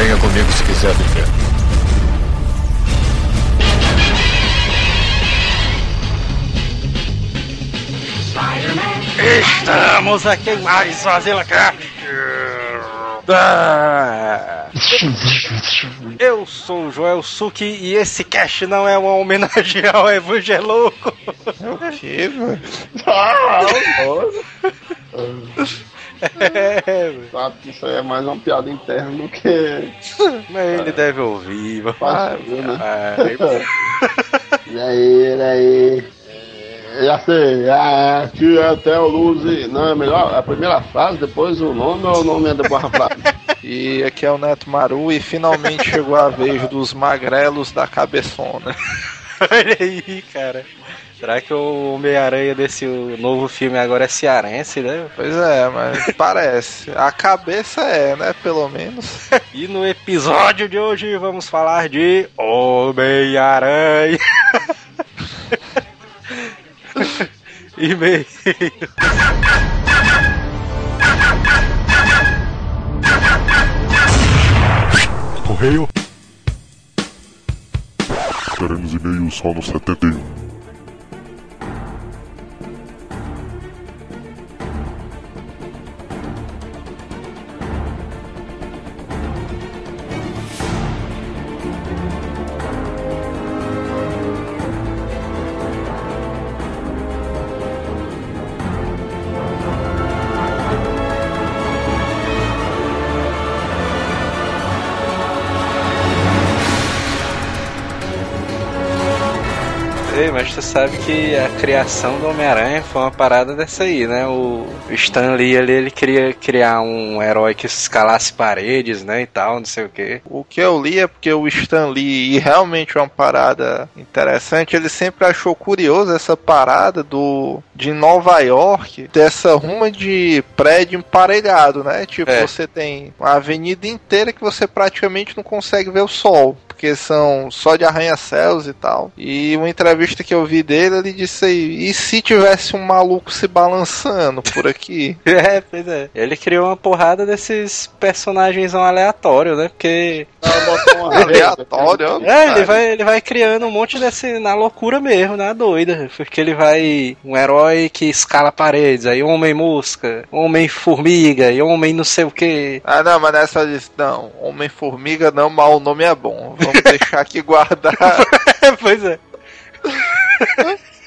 Venha comigo se quiser viver. Estamos aqui em mais Fazenda Cast. Eu sou o Joel Suki e esse cast não é uma homenagem ao Evangeloco. Que, velho? Ah, É, Sabe que isso aí é mais uma piada interna do que mas ele deve ouvir. vamos- fácil, né? Ah, E aí, e aí? É, Já sei, ah, que até o Luzi. Não, é melhor a primeira frase, depois o nome ou o nome é depois a frase? E aqui é o Neto Maru e finalmente chegou a vez dos magrelos da cabeçona. Olha aí, cara. Será que o Homem-Aranha desse novo filme agora é cearense, né? Pois é, mas parece. A cabeça é, né? Pelo menos. E no episódio de hoje vamos falar de Homem-Aranha. E-mail. Correio. Teremos e-mail só no 71. Tu sabe que a criação do Homem-Aranha foi uma parada dessa aí, né? O Stan Lee ali, ele queria criar um herói que escalasse paredes, né? E tal, não sei o quê. O que eu li é porque o Stan Lee, e realmente é uma parada interessante, ele sempre achou curioso essa parada do de Nova York, dessa ruma de prédio emparelhado, né? Tipo, É. você tem uma avenida inteira que você praticamente não consegue ver o sol. Porque são só de arranha-céus e tal. E uma entrevista que eu vi dele, ele disse aí: e se tivesse um maluco se balançando por aqui? É, pois é. Ele criou uma porrada desses personagens aleatórios, né? Porque. Uma Aleatório. É, ele vai, ele vai criando um monte desse. na loucura mesmo, na doida. Porque ele vai. Um herói que escala paredes, aí Homem-Mosca, Homem-Formiga e Homem não sei o que. Ah, não, mas nessa disse, não, Homem-Formiga não, mas o nome é bom. Vamos deixar aqui guardar. pois é.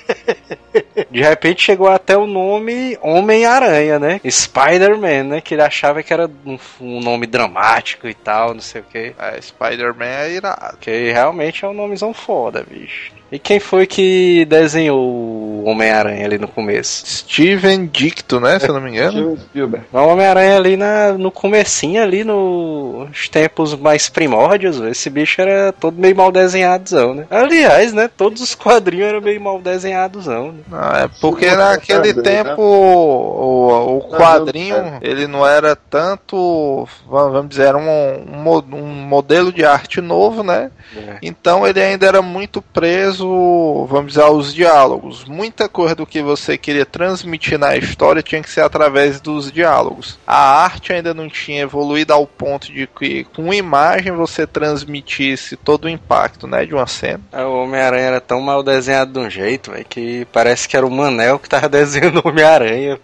De repente chegou até o nome Homem-Aranha, né? Spider-Man, né? Que ele achava que era um, um nome dramático e tal, não sei o que. É, Spider-Man é irado. Que realmente é um nomezão foda, bicho. E quem foi que desenhou o Homem-Aranha ali no começo? Steven Dicto, né? Se eu não me engano. Steven Spielberg. O Homem-Aranha ali na, no comecinho, ali nos tempos mais primórdios, esse bicho era todo meio mal desenhadozão, né? Aliás, né? Todos os quadrinhos eram meio mal desenhadozão, né? Não, é porque Sim, naquele é, tempo né? o, o Tá quadrinho ele não era tanto, va- vamos dizer, era um, um, um modelo de arte novo, né? É. Então ele ainda era muito preso, vamos dizer, aos diálogos. Muita coisa do que você queria transmitir na história tinha que ser através dos diálogos. A arte ainda não tinha evoluído ao ponto de que com imagem você transmitisse todo o impacto, né, de uma cena. O Homem-Aranha era tão mal desenhado de um jeito, velho, que parece que era o Manel que tava desenhando o Homem-Aranha.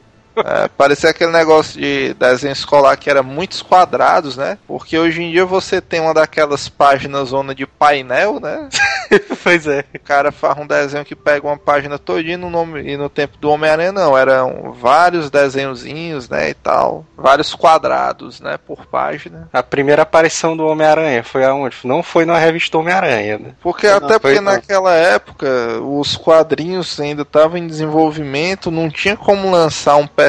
É, parecia aquele negócio de desenho escolar que era muitos quadrados, né? Porque hoje em dia você tem uma daquelas páginas zona de painel, né? pois é. O cara faz um desenho que pega uma página todinha no nome e no tempo do Homem-Aranha não, eram vários desenhozinhos, né, e tal, vários quadrados, né, por página. A primeira aparição do Homem-Aranha foi aonde? Não foi na revista Homem-Aranha, né? Porque Não, até porque não. naquela época os quadrinhos ainda estavam em desenvolvimento, não tinha como lançar um personagem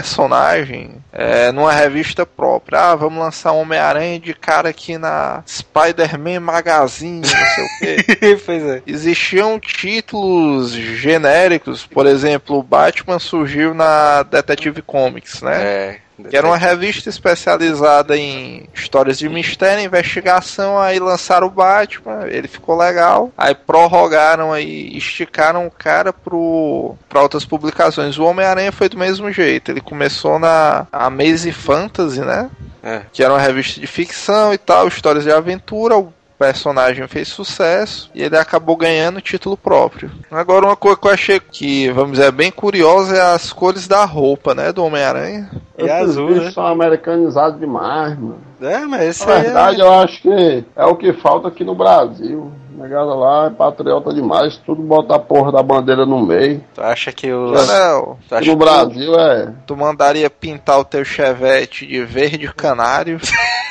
é, numa revista própria. Ah, vamos lançar Homem-Aranha de cara aqui na Spider-Man Magazine, não sei o quê. pois é. Existiam títulos genéricos, por exemplo, o Batman surgiu na Detective Comics, né? É. Que era uma revista especializada em histórias de mistério, investigação, aí lançaram o Batman, ele ficou legal. Aí prorrogaram aí, esticaram o cara pro para outras publicações. O Homem-Aranha foi do mesmo jeito. Ele começou na Amazing Fantasy, né? É. Que era uma revista de ficção e tal, histórias de aventura. O personagem fez sucesso e ele acabou ganhando título próprio. Agora, uma coisa que eu achei que, vamos dizer, é bem curiosa é as cores da roupa, né, do Homem-Aranha. E Esses azul, né? são americanizados demais, mano. É, mas esse Na aí verdade, é... eu acho que é o que falta aqui no Brasil. Negada lá é patriota demais, tudo bota a porra da bandeira no meio. Tu acha que o... Tu acha no que Brasil é. tu mandaria pintar o teu chevette de verde canário?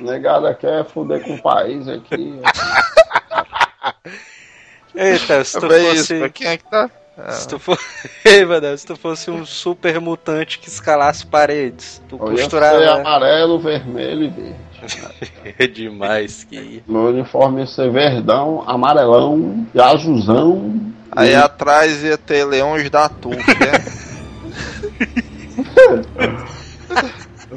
Negada quer fuder com o país aqui. Eita, se tu É isso, fosse... pra quem é que tá? Se tu, for... Ei, se tu fosse um super mutante que escalasse paredes, tu Eu ia ser costurava... amarelo, vermelho e verde. É demais que... Meu uniforme ia ser verdão, amarelão e azulzão. Aí E- atrás ia ter leões da Tuf, né? Da Tuf, ó, doido.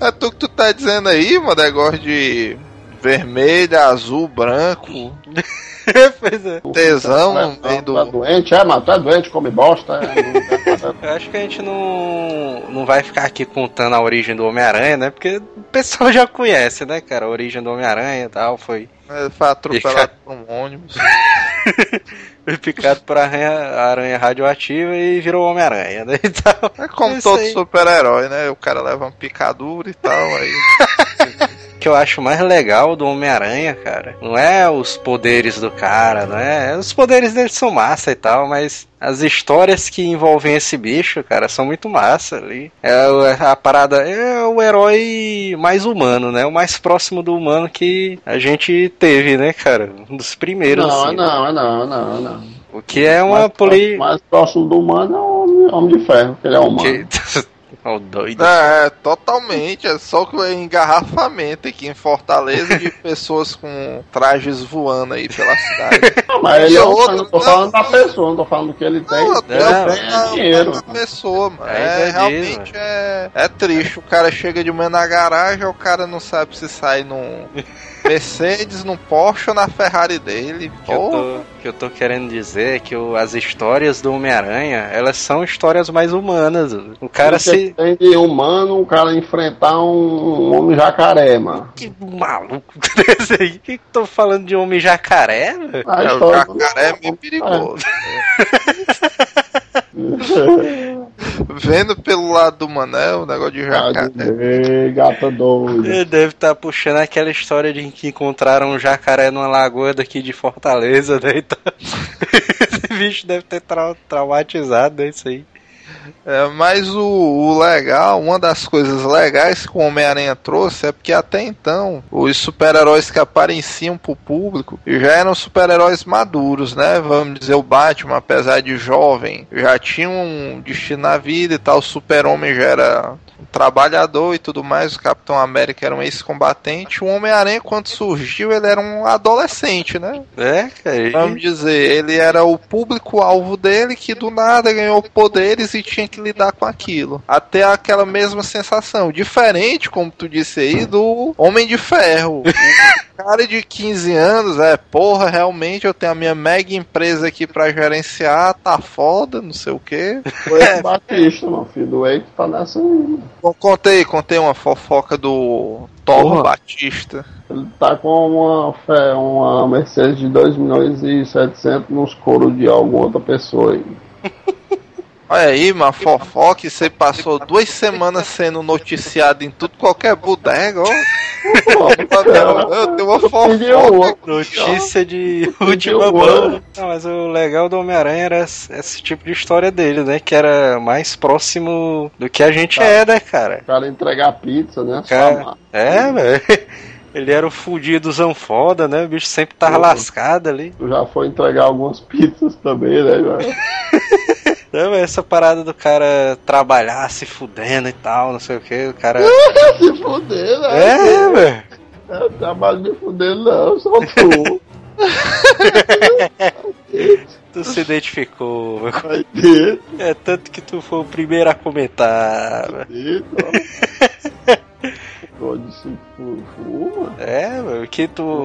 É tu que tu tá dizendo aí, mano, negócio de vermelho, azul, branco, pois é. tesão é- tu é do... doente, é, mas tu é doente, come bosta. É, Eu acho que a gente não, não vai ficar aqui contando a origem do Homem-Aranha, né? Porque o pessoal já conhece, né, cara? A origem do Homem-Aranha e tal. Foi, Ele foi atropelado por um ônibus. foi picado por aranha, aranha radioativa e virou Homem-Aranha, né? Então, É como todo super-herói, né? O cara leva uma picadura e tal, aí... que eu acho mais legal do Homem-Aranha, cara, não é os poderes do cara, não é. Os poderes dele são massa e tal, mas as histórias que envolvem esse bicho, cara, são muito massa ali. É o- a parada, é o herói mais humano, né? O mais próximo do humano que a gente teve, né, cara? Um dos primeiros. Não, é assim. não, é não, é não, é não. O que é uma mais, poli. mais próximo do humano é o homem, homem de ferro, que ele é humano. Que... Ó, o doido. É, totalmente. É só que o engarrafamento aqui em Fortaleza de pessoas com trajes voando aí pela cidade. Não, mas ele E é outro, não tô não. falando da pessoa, não tô falando que ele tem. Não, ele não, tem não, dinheiro. não é pessoa, mano. É É, realmente é, é triste. O cara chega de manhã na garagem, o cara não sabe se sai num Mercedes, num Porsche ou na Ferrari dele. O que eu, tô, que eu tô querendo dizer é que o- as histórias do Homem-Aranha, elas são histórias mais humanas. O cara se. tem de humano o cara enfrentar um, um homem jacaré, mano. Que maluco desse aí. Que tô falando de homem jacaré, velho? A é, o jacaré é meio perigoso. Vendo pelo lado do Manel, o negócio de jacaré. Ei, gata doida. Ele deve estar puxando aquela história de que encontraram um jacaré numa lagoa daqui de Fortaleza, né? Então, esse bicho deve ter trau- traumatizado, é isso aí. É, mas o, o legal, uma das coisas legais que o Homem-Aranha trouxe é porque até então os super-heróis que apareciam pro público já eram super-heróis maduros, né? Vamos dizer, o Batman, apesar de jovem, já tinha um destino na vida e tal, o Super-Homem já era um trabalhador e tudo mais, o Capitão América era um ex-combatente, o Homem-Aranha, quando surgiu, ele era um adolescente, né? É, cara. Vamos dizer, ele era o público-alvo dele que do nada ganhou poderes e tinha que lidar com aquilo. Até aquela mesma sensação. Diferente, como tu disse aí, do Homem de Ferro. O cara de 15 anos, é, porra, realmente eu tenho a minha mega empresa aqui pra gerenciar, tá foda, não sei o quê. O Eike Batista, meu filho. Do Eike tá nessa aí, mano. Bom, contei, contei uma fofoca do Thor. Batista. Ele tá com uma, uma Mercedes de 2 milhões e 700 nos coros de alguma outra pessoa aí. Olha aí, uma fofoca, e você passou duas semanas sendo noticiado em tudo qualquer bodega, ó. Eu tenho uma fofoca. Notícia de última mão. mas o legal do Homem-Aranha era esse esse tipo de história dele, né? Que era mais próximo do que a gente Tá. é, né, cara? O cara entregar pizza, né? Cara. É, velho. Ele era o fudidozão foda, né? O bicho sempre tava Uhum. lascado ali. Tu já foi entregar algumas pizzas também, né, velho? Então, essa parada do cara trabalhar se fudendo e tal, não sei o que, o cara. Se fuder, né? É, velho. Eu trabalho me fuder, não, só tu. Tu se identificou, meu. É tanto que tu foi o primeiro a comentar. Fuma. É, meu, que tu.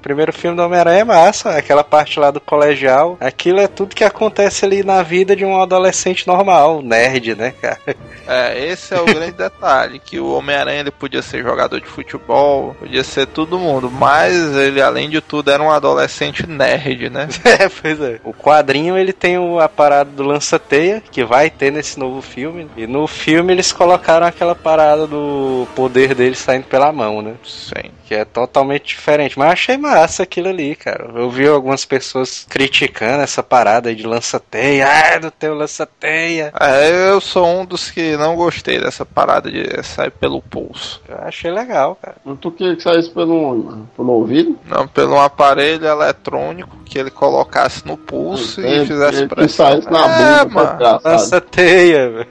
Primeiro filme do Homem-Aranha é massa, aquela parte lá do colegial. Aquilo é tudo que acontece ali na vida de um adolescente normal, nerd, né, cara? É, esse é o grande detalhe, que o Homem-Aranha ele podia ser jogador de futebol, podia ser todo mundo, mas ele, além de tudo, era um adolescente nerd, né? É, pois é. O quadrinho ele tem o, a parada do lança-teia, que vai ter nesse novo filme. E no filme eles colocaram aquela parada do poder dele saindo pela mão, né? Sim. Que é totalmente diferente. Mas achei massa aquilo ali, cara. Eu vi algumas pessoas criticando essa parada aí de lança-teia. Ah, não tem o lança-teia. É, eu sou um dos que não gostei dessa parada de sair pelo pulso. Eu achei legal, cara. Mas tu queria que saísse pelo, pelo ouvido? Não, pelo aparelho eletrônico que ele colocasse no pulso Ele- e fizesse ele que pressão. saísse na é, bunda, mano. engraçado. Lança-teia, velho.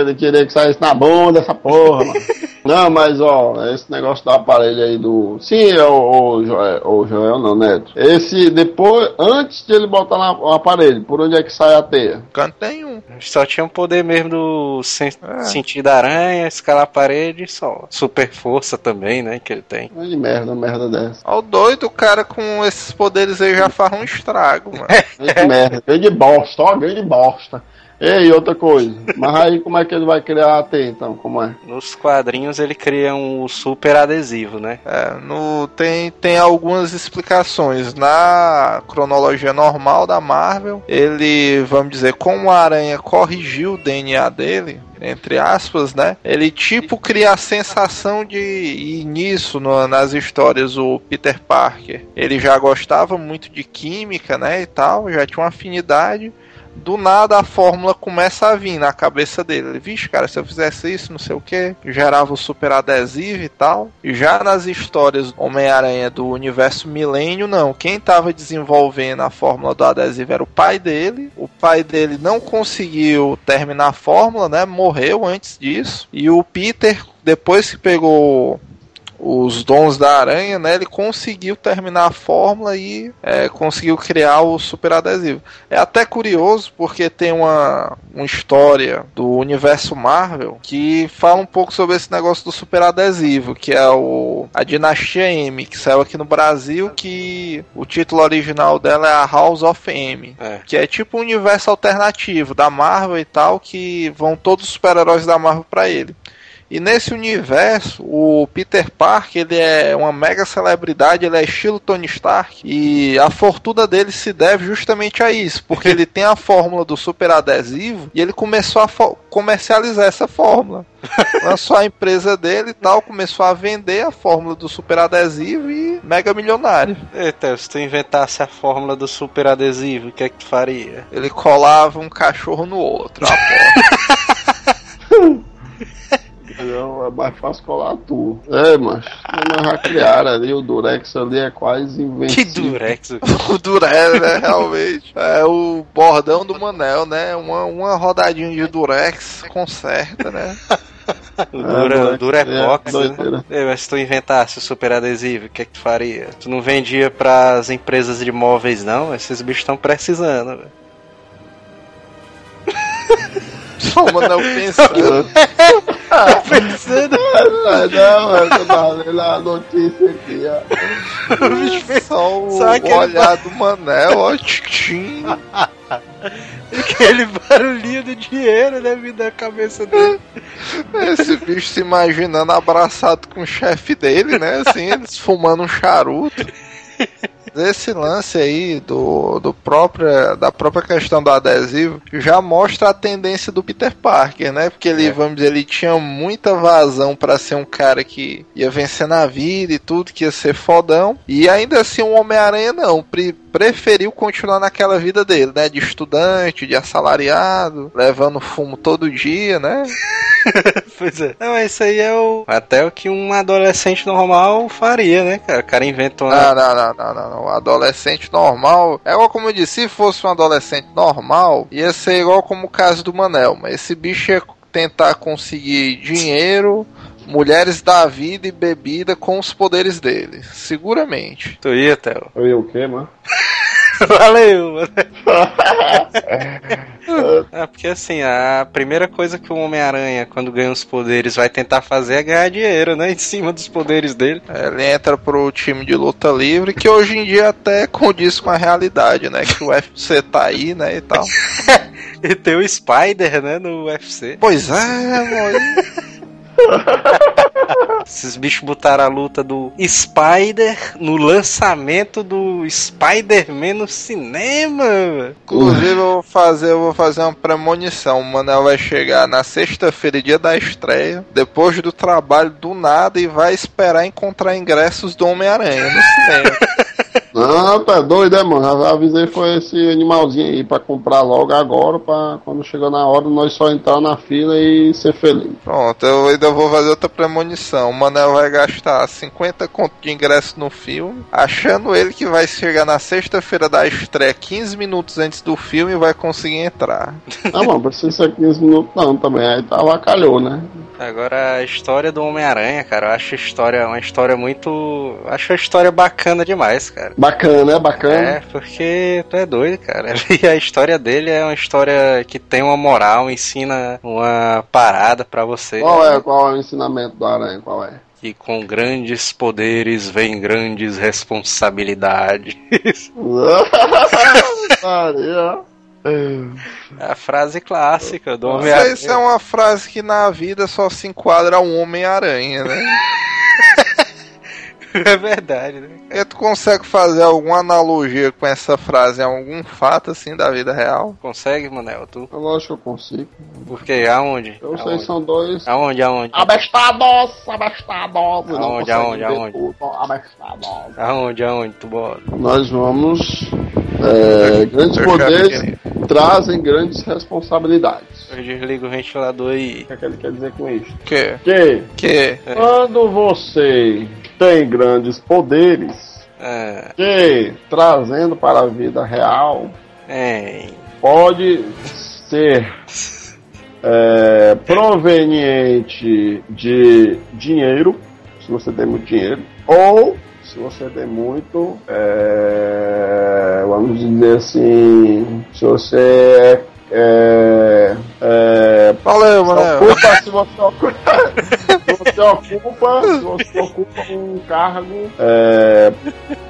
Ele queria que saísse na bunda essa porra, mano. Não, mas ó, esse negócio do aparelho aí do. Sim, é o, o Joel, o Joel não, Neto. Esse depois, antes de ele botar na- o aparelho, por onde é que sai a teia? Canto nenhum. Só tinha o poder mesmo do sen É. sentido da aranha, escalar a parede e só. Super força também, né? Que ele tem. Ai, merda, merda dessa. Ó, o doido, o cara com esses poderes aí já faz um estrago, mano. Que merda, grande bosta, ó, grande bosta. Ei, outra coisa. Mas aí como é que ele vai criar a teia então? Como é? Nos quadrinhos ele cria um super adesivo, né? É, no, tem, tem algumas explicações. Na cronologia normal da Marvel, ele, vamos dizer, como a aranha corrigiu o DNA dele, entre aspas, né? Ele tipo cria a sensação de. E nisso, no- nas histórias, o Peter Parker, ele já gostava muito de química, né? E tal, já tinha uma afinidade. Do nada a fórmula começa a vir na cabeça dele. Ele, vixe, cara, se eu fizesse isso, não sei o que, gerava o super adesivo e tal. E já nas histórias Homem-Aranha do universo Milênio, não. Quem tava desenvolvendo a fórmula do adesivo era o pai dele. O pai dele não conseguiu terminar a fórmula, né? Morreu antes disso. E o Peter, depois que pegou os dons da aranha, né? Ele conseguiu terminar a fórmula e é, conseguiu criar o super adesivo. É até curioso porque tem uma, uma história do universo Marvel que fala um pouco sobre esse negócio do super adesivo, que é o a Dinastia M, que saiu aqui no Brasil, que o título original dela é a House of M. É. Que é tipo um universo alternativo da Marvel e tal, que vão todos os super-heróis da Marvel pra ele. E nesse universo, o Peter Parker, ele é uma mega celebridade, ele é estilo Tony Stark, e a fortuna dele se deve justamente a isso, porque ele tem a fórmula do super adesivo e ele começou a comercializar essa fórmula. Lançou a empresa dele e tal, começou a vender a fórmula do super adesivo e mega milionário. Eita, se tu inventasse a fórmula do super adesivo, o que é que tu faria? Ele colava um cachorro no outro. a porta. Não, é mais fácil colar tu. É, mas já criaram ali, o Durex ali é quase Que invencível. durex. o Durex, né? Realmente. É o bordão do Manel, né? Uma, uma rodadinha de Durex conserta, né? O dura, É, Durepox. é, né? doideira. Ei, mas se tu inventasse o super adesivo, o que é que tu faria? Tu não vendia pras empresas de móveis, não? Esses bichos estão precisando, velho. Só o Manel pensando. Precisando. Ah, não, eu tava lendo a notícia aqui, ó. Só o Só aquele olhar do Manel, ó. tchim. Aquele barulhinho do dinheiro, né, vindo da cabeça dele. Esse bicho se imaginando abraçado com o chefe dele, né? Assim, eles fumando um charuto. Esse lance aí do, do própria, da própria questão do adesivo já mostra a tendência do Peter Parker, né? Porque ele, É. vamos dizer, ele tinha muita vazão pra ser um cara que ia vencer na vida e tudo, que ia ser fodão. E ainda assim, o Homem-Aranha não. Pre- preferiu continuar naquela vida dele, né? De estudante, de assalariado, levando fumo todo dia, né? Pois é. Não, isso aí é o. Até o que um adolescente normal faria, né, cara? O cara inventou uma. Não, não, não, não, não, não. Adolescente normal. É igual como eu disse, se fosse um adolescente normal, ia ser igual como o caso do Manel. Mas esse bicho ia tentar conseguir dinheiro, mulheres da vida e bebida com os poderes dele. Seguramente. Tu ia, Theo? Eu ia o quê, mano? Valeu, mano. É, porque assim, a primeira coisa que o Homem-Aranha, quando ganha os poderes, vai tentar fazer é ganhar dinheiro, né? Em cima dos poderes dele. Ele entra pro time de luta livre, que hoje em dia até condiz com a realidade, né? Que o UFC tá aí, né? E tal. E tem o Spider, né? No UFC. Pois é, mano. Esses bichos botaram a luta do Spider no lançamento do Spider-Man no cinema. Inclusive, eu vou fazer, eu vou fazer uma premonição. O Manel vai chegar na sexta-feira, dia da estreia, depois do trabalho do nada, e vai esperar encontrar ingressos do Homem-Aranha no cinema. Não, tá doido, é, mano? Já avisei foi esse animalzinho aí pra comprar logo agora, pra quando chegar na hora nós só entrar na fila e ser feliz. Pronto, eu ainda vou fazer outra premonição. O Manel vai gastar 50 conto de ingresso no filme, achando ele que vai chegar na sexta-feira da estreia, 15 minutos antes do filme, e vai conseguir entrar. Não, mano, precisa ser 15 minutos não também. Aí tá avacalhou, né? Agora a história do Homem-Aranha, cara, eu acho a história uma história muito. Acho a história bacana demais, cara. Bacana, é bacana. É, porque tu é doido, cara. E a história dele é uma história que tem uma moral, ensina uma parada pra você. Qual é, qual é o ensinamento do Aranha? Qual é? Que com grandes poderes vem grandes responsabilidades. É a frase clássica do Homem-Aranha. se é uma frase que na vida só se enquadra um Homem-Aranha, né? É verdade, né? E tu consegue fazer alguma analogia com essa frase em algum fato assim da vida real? Consegue, Manel? Tu? Eu lógico que eu consigo. Por quê? Aonde? Eu sei aonde? que são dois. Aonde, aonde? Abestados! Abestados! Não Aonde, aonde, aonde? tudo. Abestados. Aonde, aonde? Tu bota? Nós vamos. é, grandes poderes trazem grandes responsabilidades. Eu desligo o ventilador aí. O que, é que ele quer dizer com isso? Que? Que Que? quando você tem grandes poderes, Ah, que trazendo para a vida real, é. pode ser é, proveniente de dinheiro, se você tem muito dinheiro, ou se você tem muito, é, vamos dizer assim, se você é, é, Valeu, se Manel. ocupa, se você ocupa, você ocupa, se você ocupa um cargo é,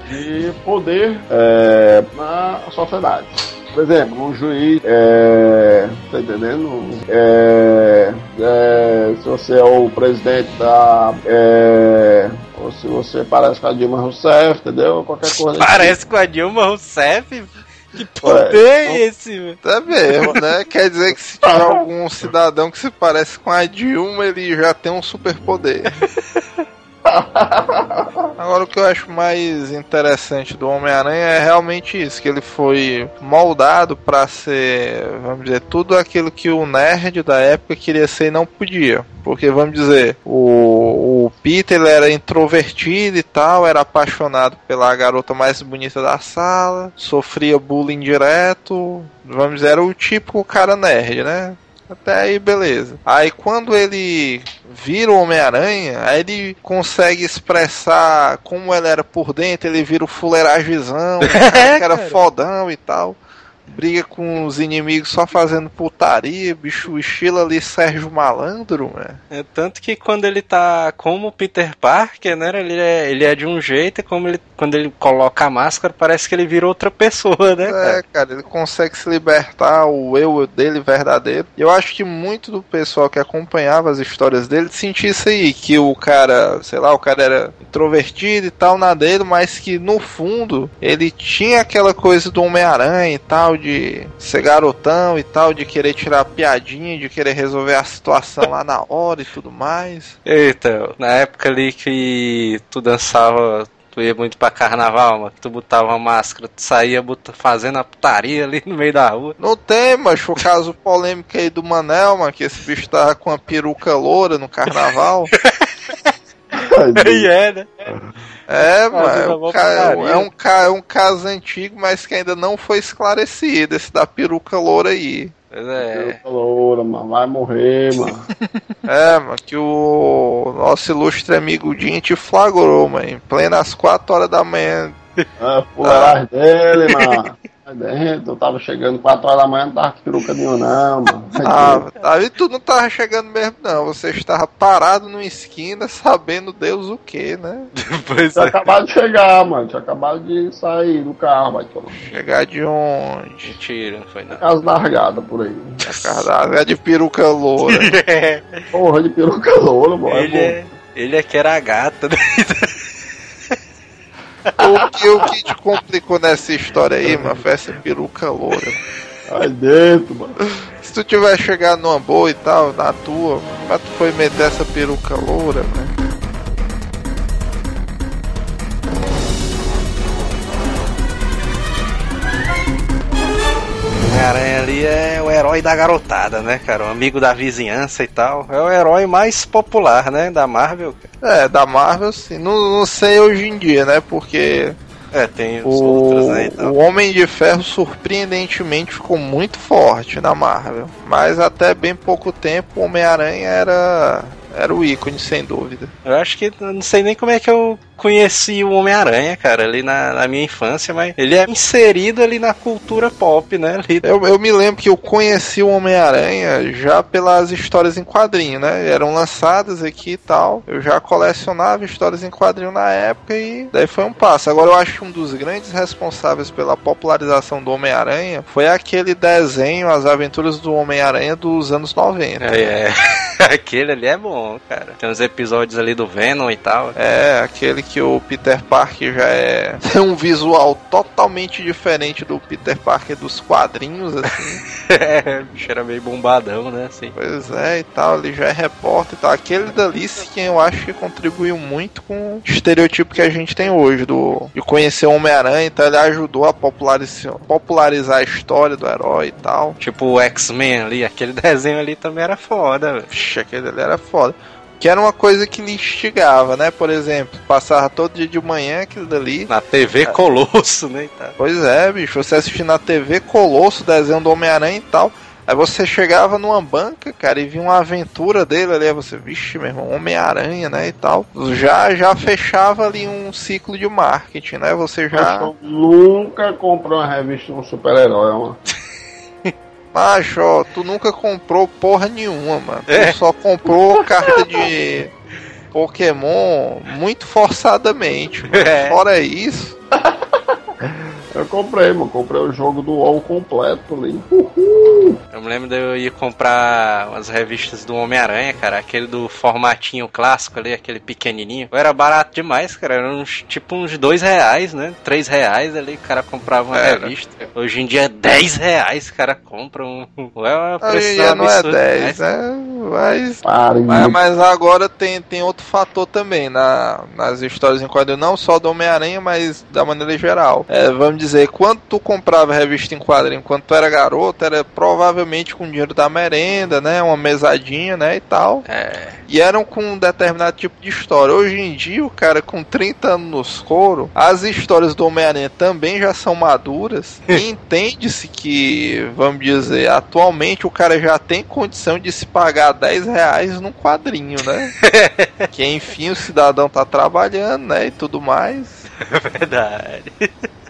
de poder é, na sociedade. Por exemplo, um juiz, é, tá entendendo? É, é, se você é o presidente da, é, ou se você parece com a Dilma Rousseff, entendeu? Qualquer coisa. Parece com a Dilma Rousseff. Que poder é esse, velho? É mesmo, né? Quer dizer que se tiver algum cidadão que se parece com a Dilma, ele já tem um superpoder. Agora o que eu acho mais interessante do Homem-Aranha é realmente isso, que ele foi moldado pra ser, vamos dizer, tudo aquilo que o nerd da época queria ser e não podia. Porque vamos dizer, o, o Peter ele era introvertido e tal, era apaixonado pela garota mais bonita da sala, sofria bullying direto, vamos dizer, era o típico cara nerd, né? Até aí, beleza. Aí quando ele vira o Homem-Aranha, aí ele consegue expressar como ele era por dentro, ele vira o fuleiragezão, o cara que era fodão e tal. Briga com os inimigos só fazendo putaria, bicho estilo ali Sérgio Malandro, né? É tanto que quando ele tá como Peter Parker, né? Ele é, ele é de um jeito e como ele, quando ele coloca a máscara, parece que ele vira outra pessoa, né? É, cara? cara, ele consegue se libertar o eu dele verdadeiro. E eu acho que muito do pessoal que acompanhava as histórias dele sentia isso aí, que o cara, sei lá, o cara era introvertido e tal na dele, mas que no fundo ele tinha aquela coisa do Homem-Aranha e tal, de ser garotão e tal, de querer tirar piadinha, de querer resolver a situação lá na hora e tudo mais. Eita, na época ali que tu dançava, tu ia muito pra carnaval, mano, que tu botava uma máscara, tu saía bota- fazendo a putaria ali no meio da rua. Não tem, mas o caso polêmico aí do Manel, mano, que esse bicho tava com a peruca loura no carnaval. E é, né? É, mano, é um, ca- é, um ca- é um caso antigo, mas que ainda não foi esclarecido, esse da peruca loura aí. Pois é. Loura, mano, vai morrer, mano. É, mano, que o nosso ilustre amigo Dinho te flagrou, mano, em plenas 4 horas da manhã, É, fuleiragem dele, mano. Dentro, eu tava chegando 4 horas da manhã, não tava com peruca nenhuma, não, mano. Ah, aí tu não tava chegando mesmo, não. Você estava parado numa esquina sabendo Deus o que, né? Pois Tinha é. acabado de chegar, mano. Tinha acabado de sair do carro, vai tomar. Chegar de onde? Mentira, não foi não. As largadas por aí. Caralho, é de peruca loura. Porra de peruca loura, mano. ele, é, ele é que era a gata, né? O, que, o que te complicou nessa história aí, mano, foi essa peruca loura. Aí dentro, mano. Se tu tiver chegado numa boa e tal, na tua, mas tu foi meter essa peruca loura, né? Homem-Aranha ali é o herói da garotada, né, cara? O amigo da vizinhança e tal. É o herói mais popular, né, da Marvel. cara. É, da Marvel, sim. Não, não sei hoje em dia, né? Porque É, tem os o, outros, né, e tal. o Homem de Ferro surpreendentemente ficou muito forte na Marvel. Mas até bem pouco tempo o Homem-Aranha era, era o ícone, sem dúvida. Eu acho que não sei nem como é que eu conheci o Homem-Aranha, cara, ali na, na minha infância, mas ele é inserido ali na cultura pop, né? Ali. Eu, eu me lembro que eu conheci o Homem-Aranha já pelas histórias em quadrinho, né? Eram lançadas aqui e tal. Eu já colecionava histórias em quadrinho na época e daí foi um passo. Agora eu acho que um dos grandes responsáveis pela popularização do Homem-Aranha foi aquele desenho, As Aventuras do Homem-Aranha dos anos 90. É, é. aquele ali é bom, cara. Tem uns episódios ali do Venom e tal. É, aquele que o Peter Parker já é tem um visual totalmente diferente do Peter Parker dos quadrinhos, assim. É, o bicho era meio bombadão, né? Assim. Pois é, e tal, ele já é repórter e tal. Aquele dali, quem eu acho que contribuiu muito com o estereotipo que a gente tem hoje, do de conhecer o Homem-Aranha, então ele ajudou a popularizar, popularizar a história do herói e tal. Tipo o X-Men ali, aquele desenho ali também era foda, velho. Vixe, aquele ali era foda. Que era uma coisa que lhe instigava, né? Por exemplo, passava todo dia de manhã aquilo dali. Na TV Colosso, né? Pois é, bicho, você assistia na TV Colosso, desenho do Homem-Aranha e tal. Aí você chegava numa banca, cara, e via uma aventura dele ali, aí você, vixe, meu irmão, Homem-Aranha, né, e tal. Já, já fechava ali um ciclo de marketing, né? Você já. Eu nunca comprei uma revista de um super-herói, mano. Macho, ó, tu nunca comprou porra nenhuma, mano. É. Tu só comprou carta de Pokémon muito forçadamente. mano. É. Fora isso. Eu comprei, mano. Comprei o jogo do UOL completo ali. Eu me lembro de eu ir comprar umas revistas do Homem-Aranha, cara. Aquele do formatinho clássico ali, aquele pequenininho. Era barato demais, cara. Era uns, tipo uns dois reais, né? Três reais ali, o cara comprava uma Era. revista. Hoje em dia é 10 reais, o cara compra um. É uma Hoje em pressão dia não é absurda 10, demais. né? Mas Parem. Mas, mas agora tem, tem outro fator também na, nas histórias em quadrinho, não só do Homem-Aranha, mas da maneira geral. É, vamos dizer, quando tu comprava revista em quadrinho, quando tu era garoto, era provavelmente com dinheiro da merenda, né? Uma mesadinha, né? E tal. É. E eram com um determinado tipo de história. Hoje em dia, o cara com 30 anos nos couro, as histórias do Homem-Aranha também já são maduras. e entende-se que, vamos dizer, atualmente o cara já tem condição de se pagar 10 reais num quadrinho, né? que enfim o cidadão tá trabalhando, né? E tudo mais. Verdade.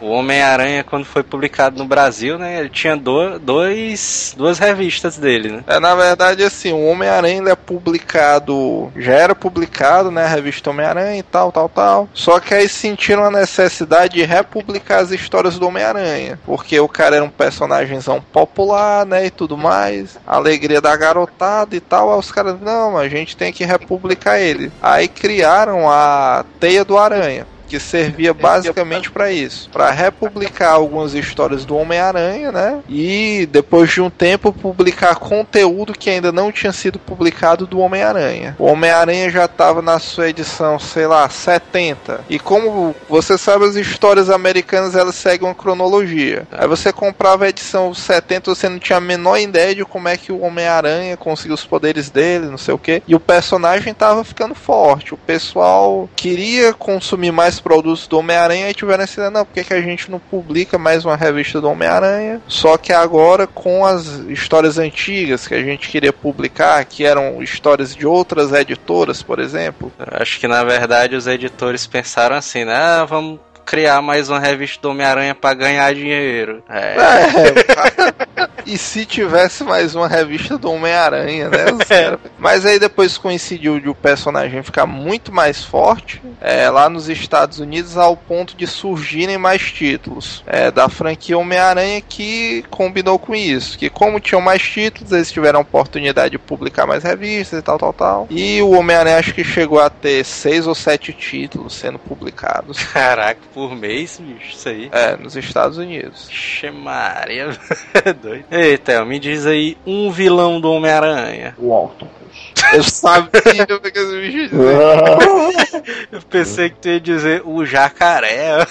O Homem-Aranha, quando foi publicado no Brasil, né? Ele tinha do, dois, duas revistas dele, né? É, na verdade, assim, o Homem-Aranha é publicado, já era publicado, né, a revista Homem-Aranha e tal, tal, tal. Só que aí sentiram a necessidade de republicar as histórias do Homem-Aranha, porque o cara era um personagemzão popular, né, e tudo mais, alegria da garotada e tal. Aí os caras, não, a gente tem que republicar ele. Aí criaram a Teia do Aranha que servia basicamente para isso, para republicar algumas histórias do Homem-Aranha, né? E depois de um tempo publicar conteúdo que ainda não tinha sido publicado do Homem-Aranha. O Homem-Aranha já estava na sua edição, sei lá, 70. E como você sabe, as histórias americanas elas seguem uma cronologia. Aí você comprava a edição 70, você não tinha a menor ideia de como é que o Homem-Aranha conseguiu os poderes dele, não sei o que. E o personagem tava ficando forte. O pessoal queria consumir mais produtos do Homem-Aranha e tiveram essa ideia, não, por que, que a gente não publica mais uma revista do Homem-Aranha? Só que agora com as histórias antigas que a gente queria publicar, que eram histórias de outras editoras, por exemplo. Acho que na verdade os editores pensaram assim, né? Ah, vamos criar mais uma revista do Homem-Aranha pra ganhar dinheiro. É. É, e se tivesse mais uma revista do Homem-Aranha, né? cara- Mas aí depois coincidiu de o personagem ficar muito mais forte é, lá nos Estados Unidos ao ponto de surgirem mais títulos é, da franquia Homem-Aranha que combinou com isso. Que como tinham mais títulos, eles tiveram a oportunidade de publicar mais revistas e tal, tal, tal. E o Homem-Aranha acho que chegou a ter seis ou sete títulos sendo publicados. Caraca, por mês, bicho, isso aí. É, nos Estados Unidos. Xe Maria, é doido. Ei, Theo, me diz aí um vilão do Homem-Aranha. O Octopus. Eu sabia que esse bicho ia dizer. Eu pensei que tu ia dizer o jacaré.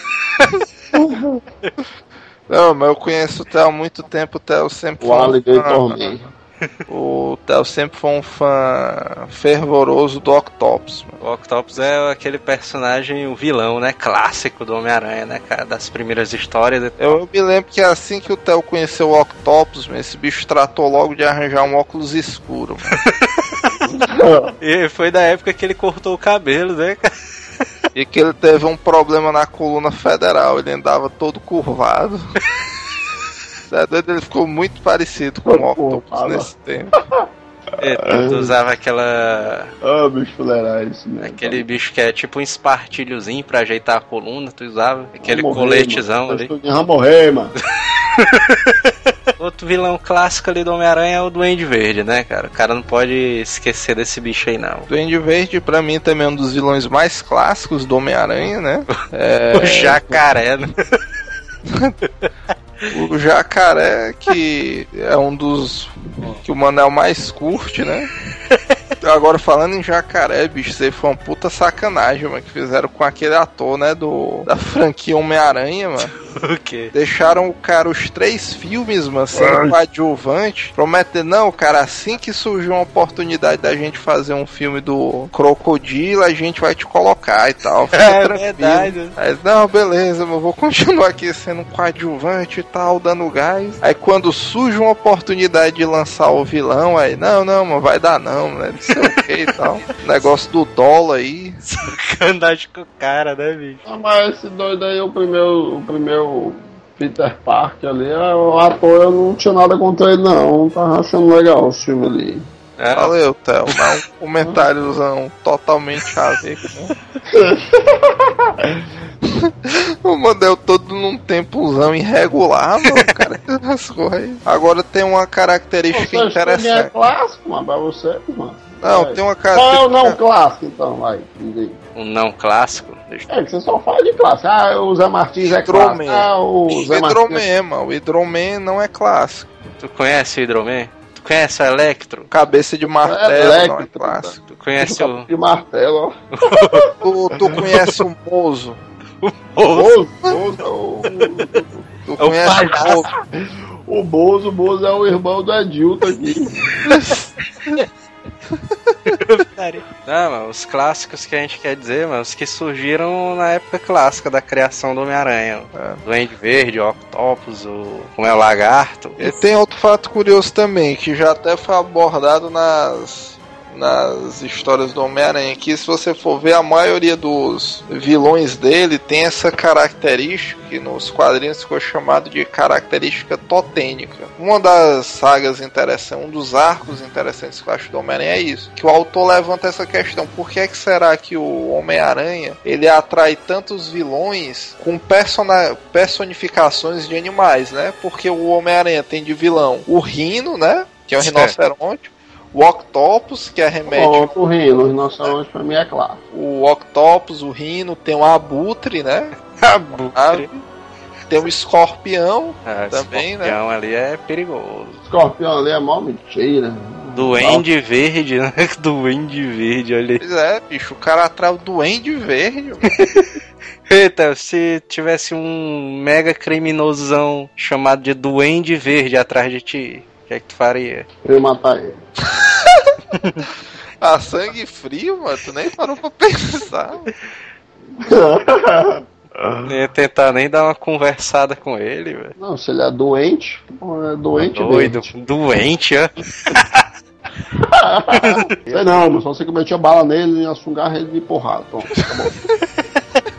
Não, mas eu conheço o Theo há muito tempo. O Theo sempre O Alligator Man. O Theo sempre foi um fã fervoroso do Octopus. mano. O Octopus é aquele personagem, o vilão, né? Clássico do Homem-Aranha, né, cara? Das primeiras histórias. e tal. Eu, eu me lembro que assim que o Theo conheceu o Octopus, mano, esse bicho tratou logo de arranjar um óculos escuro. mano. E foi da época que ele cortou o cabelo, né, cara? E que ele teve um problema na coluna federal, ele andava todo curvado. É doido, Ele ficou muito parecido com o Octopus nesse tempo. E tu usava aquela. Ah, bicho fuleirais isso mesmo. Aquele bicho que é tipo um espartilhozinho pra ajeitar a coluna, tu usava? Aquele morrer, coletezão mano. ali. Vai morrer, mano. Outro vilão clássico ali do Homem-Aranha é o Duende Verde, né, cara? O cara não pode esquecer desse bicho aí, não. Duende Verde, pra mim, também é um dos vilões mais clássicos do Homem-Aranha, né? É, O jacaré, né? O Jacaré, que é um dos que o Manel mais curte, né? Agora, falando em Jacaré, bicho, isso aí foi uma puta sacanagem, mano, que fizeram com aquele ator, né, do, da franquia Homem-Aranha, mano. O quê? Deixaram o cara os três filmes, mano, sendo coadjuvante. Prometendo, não, cara, assim que surgiu uma oportunidade da gente fazer um filme do Crocodilo, a gente vai te colocar e tal. Fica É tranquilo. verdade. Aí, não, beleza, eu vou continuar aqui sendo um coadjuvante e tal, dando gás. Aí quando surge uma oportunidade de lançar o vilão, aí, não, não, mano, vai dar não, né? Não sei o que e tal. Negócio do dólar aí. Sacanagem com o cara, né, bicho? Ah, mas esse doido aí, o primeiro, o primeiro Peter Parker ali, ah, o ator eu não tinha nada contra ele não, tava achando legal o filme ali. É, Valeu, Theo. Mas um comentáriozão totalmente a ver com. O modelo todo num tempozão irregular, mano, cara. As coisas. Agora tem uma característica que é interessante. clássico, mano, pra você, mano. Não, É. tem uma Qual é o característica. não clássico, então, vai, diz aí. um não clássico. Deixa- É, que você só fala de clássico. Ah, o Zé Martins é clássico. Ah, o O Zé é Hidroman, mano. O Hidroman não é clássico. Tu conhece o Hidroman? Tu conhece o Electro? Cabeça de martelo Elétrico, não é clássico. Tu conhece o. de martelo, ó. Tu, tu conhece o Mozo. Bozo, Bozo, é o- Tu É o conhece o. Mozo. o Bozo, o Bozo é o irmão do Edilton aqui. Não, mano, os clássicos que a gente quer dizer, mano, os que surgiram na época clássica da criação do Homem-Aranha. É. Duende Verde, o Octopus, o. Como é o Lagarto. E tem outro fato curioso também, que já até foi abordado nas, nas histórias do Homem-Aranha, que se você for ver, a maioria dos vilões dele tem essa característica que nos quadrinhos ficou chamado de característica totênica. Uma das sagas interessantes, um dos arcos interessantes que eu acho do Homem-Aranha é isso, que o autor levanta essa questão, por que, é que será que o Homem-Aranha ele atrai tantos vilões com personificações de animais, né? Porque o Homem-Aranha tem de vilão o Rino, né? Que é Certo. rinoceronte. O Octopus, que é remete Ó, o Rino, o rinoceronte pra mim é claro. o Octopus, o Rino, tem o Abutre, né? Abutre. Tem o Escorpião. Ah, Também, esse escorpião ali é perigoso. Escorpião ali é mó mentira. Duende Verde, né? Duende Verde, olha aí. Pois é, bicho, o cara atrai o Duende Verde. Eita, se tivesse um mega criminosão chamado de Duende Verde atrás de ti, o que é que tu faria? Eu ia matar ele. Ah, sangue frio, mano. Tu nem parou pra pensar. Não ia tentar nem dar uma conversada com ele, velho. Não, se ele é doente, é doente Doido, mesmo. doente, ó. Sei não, mas só você que metia bala nele e ia sungar ele de porrada. Pronto, tá bom.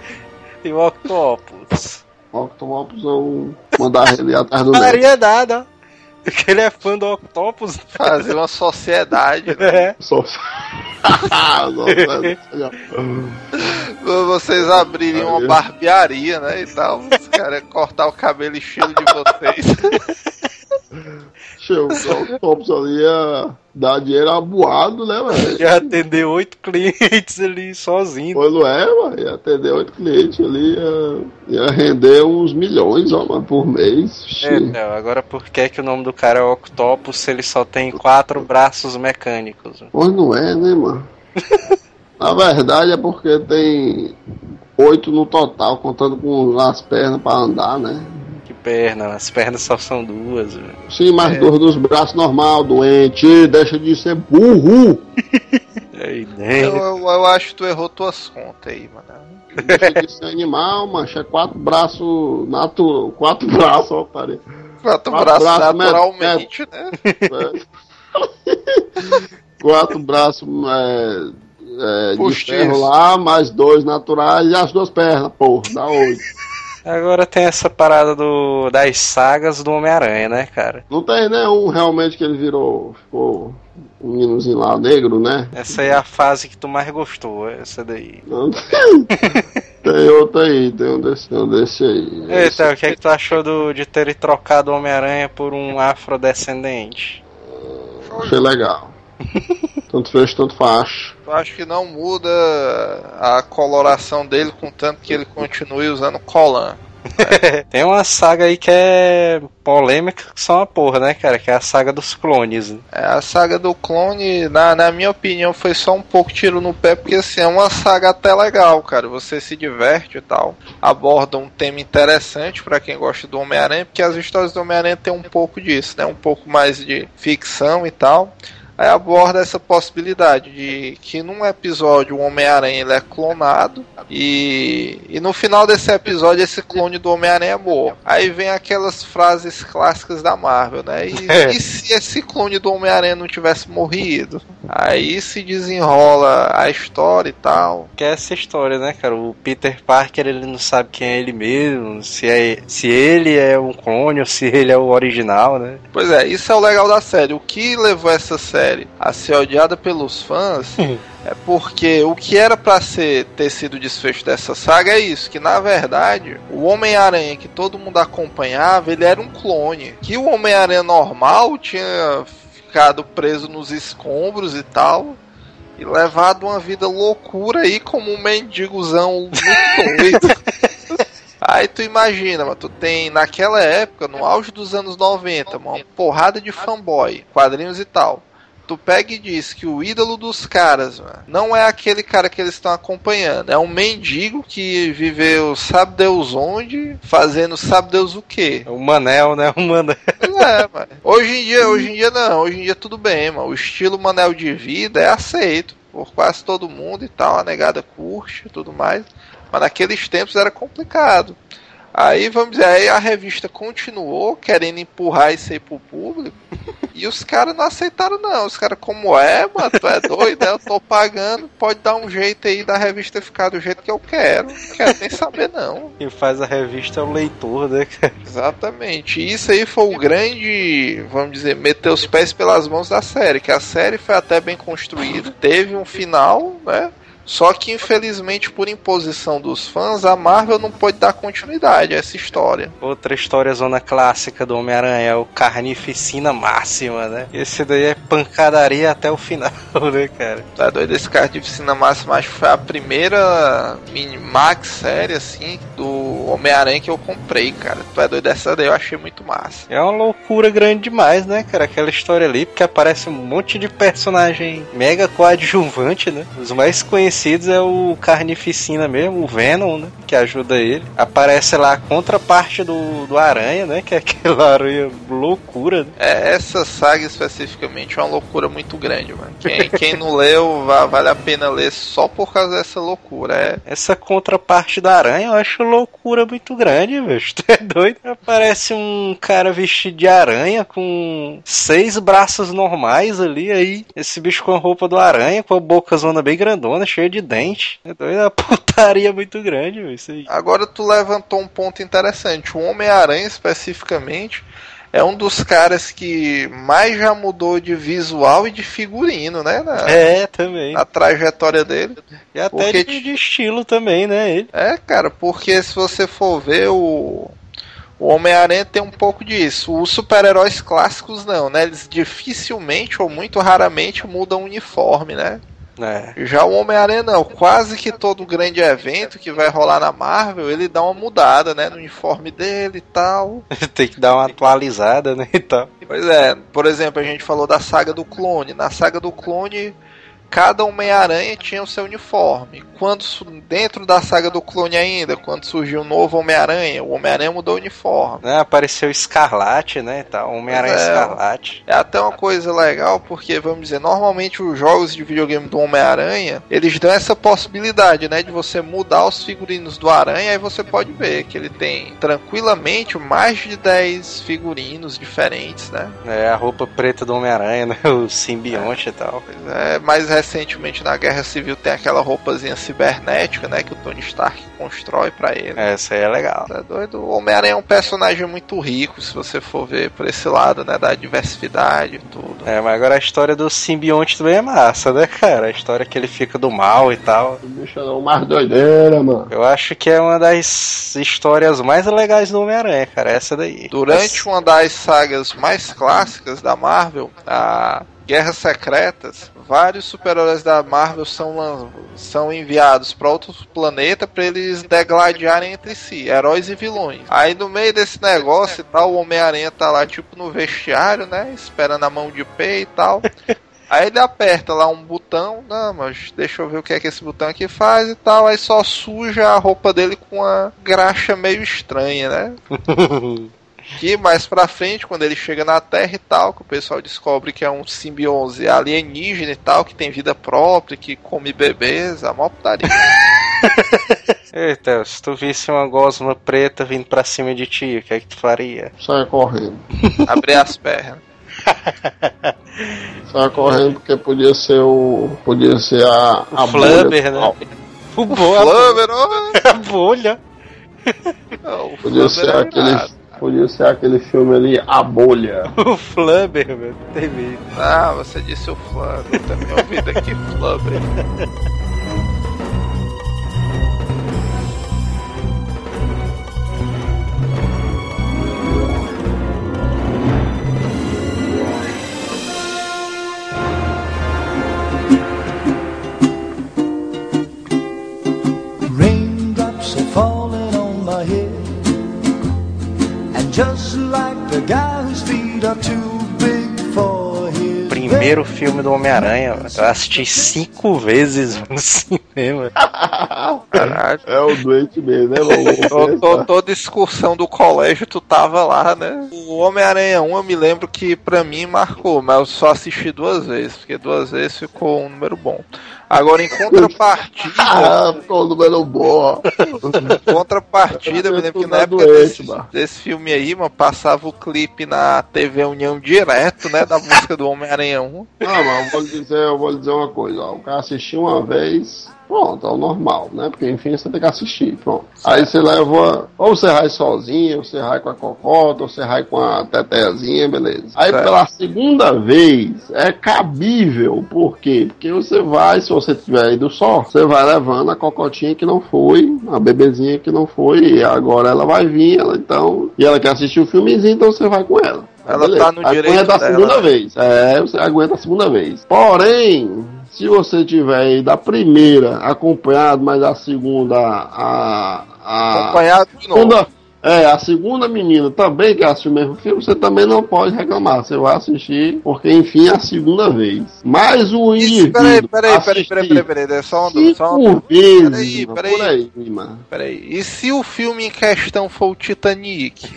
E o Octopus. Octopus vão mandar ele atrás do Neto. Variedade, ó. Porque ele é fã do Octopus. Fazer uma sociedade, né? É. Nossa, Vocês abrirem uma barbearia, né? E tal. Os caras cortar o cabelo estilo de vocês. Chega, o Octopus ali ia dar dinheiro aboado, né, velho? Ia atender oito clientes ali sozinho. Pois não é, mano. Ia atender oito clientes ali, ia, ia render uns milhões, ó, mano, por mês. É, então, agora por que, que o nome do cara é Octopus se ele só tem quatro braços mecânicos? Pois não é, né, mano? Na verdade é porque tem oito no total, contando com as pernas pra andar, né? Perna, as pernas só são duas. velho. Sim, mas dois dos braços normal, doente, deixa de ser burro. Aí Eu, eu, eu acho que tu errou tuas contas aí, mano. Deixa de ser animal, mancha, é quatro braços natural, quatro braços, ó, parei. Quatro Quatro braços braços, naturalmente, né? quatro braços é, é, de ferro lá, mais dois naturais e as duas pernas, porra, dá oito. Agora tem essa parada do, das sagas do Homem-Aranha, né, cara? Não tem nenhum realmente que ele virou, ficou um meninozinho lá negro, né? Essa aí é a fase que tu mais gostou, essa daí. Não tem. tem outro aí, tem um desse, tem um desse aí. Esse- Eita, o que é que tu achou do, de terem trocado o Homem-Aranha por um afrodescendente? Achei legal. tanto fez, tanto faz. Eu acho que não muda a coloração dele, contanto que ele continue usando colan. Tem uma saga aí que é polêmica, que são uma porra, né, cara? Que é a saga dos clones. né? É, a saga do clone, na, na minha opinião, foi só um pouco tiro no pé, porque assim, é uma saga até legal, cara. Você se diverte e tal. Aborda um tema interessante pra quem gosta do Homem-Aranha, porque as histórias do Homem-Aranha tem um pouco disso, né? Um pouco mais de ficção e tal. Aí aborda essa possibilidade de que num episódio o Homem-Aranha ele é clonado e, e no final desse episódio esse clone do Homem-Aranha morre. Aí vem aquelas frases clássicas da Marvel, né? E, É. e se esse clone do Homem-Aranha não tivesse morrido? Aí se desenrola a história e tal. Que é essa história, né, cara? O Peter Parker, ele não sabe quem é ele mesmo, se, é, se ele é um clone ou se ele é o original, né? Pois é, isso é o legal da série. O que levou essa série a ser odiada pelos fãs é porque o que era pra ser ter sido o desfecho dessa saga é isso, que na verdade o Homem-Aranha que todo mundo acompanhava, ele era um clone. Que o Homem-Aranha normal tinha ficado preso nos escombros e tal. E levado uma vida loucura aí como um mendigozão muito doido. Aí tu imagina, mano, tu tem naquela época, no auge dos anos 90, mano, uma porrada de fanboy, quadrinhos e tal. Tu pega e diz que o ídolo dos caras, mano, não é aquele cara que eles estão acompanhando, é um mendigo que viveu sabe Deus onde, fazendo sabe Deus o quê. O Manel, né? O Manel. É, mano. Hoje em dia, hoje em dia não, hoje em dia tudo bem, mano. O estilo Manel de vida é aceito por quase todo mundo e tal, a negada curte e tudo mais. Mas naqueles tempos era complicado. Aí, vamos dizer, aí a revista continuou querendo empurrar isso aí pro público. E os caras não aceitaram, não. Os caras, como é, mano, tu é doido, né? Eu tô pagando, pode dar um jeito aí da revista ficar do jeito que eu quero. Não quero nem saber, não. Quem faz a revista é o leitor, né, cara? Exatamente. E isso aí foi o grande, vamos dizer, meter os pés pelas mãos da série. Que a série foi até bem construída, teve um final, né? Só que infelizmente por imposição dos fãs, a Marvel não pôde dar continuidade a essa história. Outra história zona clássica do Homem-Aranha é o Carnificina Máxima, né? Esse daí é pancadaria até o final, né, cara? Tá doido? Esse Oficina Máxima acho que foi a primeira mini max série assim do Homem-Aranha que eu comprei, cara. Tu é doido? Essa daí eu achei muito massa. É uma loucura grande demais, né, cara? Aquela história ali, porque aparece um monte de personagem mega coadjuvante, né? Os mais conhecidos é o Carnificina mesmo, o Venom, né? Que ajuda ele. Aparece lá a contraparte do, do Aranha, né? Que é aquela aranha loucura, né? É, essa saga especificamente é uma loucura muito grande, mano. Quem, quem não leu, va- vale a pena ler só por causa dessa loucura. É, Essa contraparte da aranha eu acho loucura muito grande, velho. Tu é doido? Aparece um cara vestido de aranha com seis braços normais ali, aí esse bicho com a roupa do aranha, com a boca zona bem grandona, cheia de dente. É doido, uma putaria muito grande, aí. Agora tu levantou um ponto interessante. O Homem-Aranha, especificamente, é um dos caras que mais já mudou de visual e de figurino, né? Na, É, também. na trajetória dele. E até porque de, de estilo também, né? Ele. É, cara, porque se você for ver o. O Homem-Aranha tem um pouco disso. Os super-heróis clássicos não, né? Eles dificilmente ou muito raramente mudam o uniforme, né? É. Já o Homem-Aranha não, quase que todo grande evento que vai rolar na Marvel, ele dá uma mudada, né, no uniforme dele e tal. Tem que dar uma atualizada, né? E tal. Pois é, por exemplo, a gente falou da saga do clone. Na saga do clone, cada Homem-Aranha tinha o seu uniforme. Quando dentro da saga do clone ainda, quando surgiu o novo Homem-Aranha, o Homem-Aranha mudou o uniforme. Né, Apareceu Escarlate, né? Tal. Homem-Aranha é. Escarlate. É até uma coisa legal, porque, vamos dizer, normalmente os jogos de videogame do Homem-Aranha, eles dão essa possibilidade, né, de você mudar os figurinos do Aranha, aí você pode ver que ele tem, tranquilamente, mais de 10 figurinos diferentes, né. É, a roupa preta do Homem-Aranha, né? O simbionte e tal. Pois é, mais recentemente na Guerra Civil tem aquela roupazinha cibernética, né, que o Tony Stark constrói pra ele. Essa aí é legal. Tá doido? O Homem-Aranha é um personagem muito rico, se você for ver por esse lado, né, da diversidade e tudo. É, mas agora a história do simbionte também é massa, né, cara? A história que ele fica do mal e tal. O bicho é o mais doideira, mano. Eu acho que é uma das histórias mais legais do Homem-Aranha, cara. Essa daí. Durante uma das sagas mais clássicas da Marvel, a Guerras Secretas, vários super-heróis da Marvel são, são enviados para outro planeta para eles degladiarem entre si, heróis e vilões. Aí no meio desse negócio e tal, o Homem-Aranha tá lá tipo no vestiário, né, esperando a mão de pé e tal. Aí ele aperta lá um botão, não, mas deixa eu ver o que é que esse botão aqui faz e tal. Aí só suja a roupa dele com uma graxa meio estranha, né? Que mais pra frente, quando ele chega na Terra e tal, que o pessoal descobre que é um simbiose alienígena e tal, que tem vida própria, que come bebês, a maior putaria. Eita, se tu visse uma gosma preta vindo pra cima de ti, o que é que tu faria? Sai correndo. Abrir as pernas. Sai correndo porque podia ser o. Podia ser a. a O Flubber, bolha. né? O O Flubber, ó, a bolha. o Podia Flubber ser é aquele. Podia ser aquele filme ali, A Bolha. O Flubber, meu. Tem medo. Ah, você disse o Flubber, eu também ouvi daqui Flubber. Primeiro filme do Homem-Aranha, eu assisti cinco vezes no cinema. Caralho. É o doente mesmo, né, Tô- mano? tô- Toda excursão do colégio tu tava lá, né? O Homem-Aranha 1 eu me lembro que pra mim marcou, mas eu só assisti duas vezes, porque duas vezes ficou um número bom. Agora em contrapartida, Ah, ficou o número bom. em contrapartida, eu me lembro que na época doente, desse, desse filme aí, mano, passava o clipe na TV União direto, né? Da música do Homem-Aranha 1. Não, mas eu vou lhe dizer, eu vou lhe dizer uma coisa, ó. O cara assistiu uma vez, pronto, é o normal, né? Porque enfim você tem que assistir, pronto. Aí você leva, ou você vai sozinho, ou você vai com a cocota, ou você vai com a tetezinha, beleza. Aí Certo. pela segunda vez é cabível, por quê? Porque você vai, se você tiver ido só, você vai levando a cocotinha que não foi, a bebezinha que não foi, e agora ela vai vir, ela então, e ela quer assistir o filmezinho, então você vai com ela. Ela Beleza. tá no Aguenta direito a dela. segunda vez. É, você aguenta a segunda vez. Porém, se você tiver ido da primeira acompanhado, mas a segunda a, a Acompanhado de novo. segunda, é, a segunda menina também que assistiu o mesmo filme, você também não pode reclamar. Você vai assistir, porque enfim é a segunda vez. Mas o Isso, indivíduo peraí, peraí, peraí, peraí, peraí, peraí, peraí, só um, só um, Peraí, peraí. por aí, mano. Peraí, e se o filme em questão for o Titanic?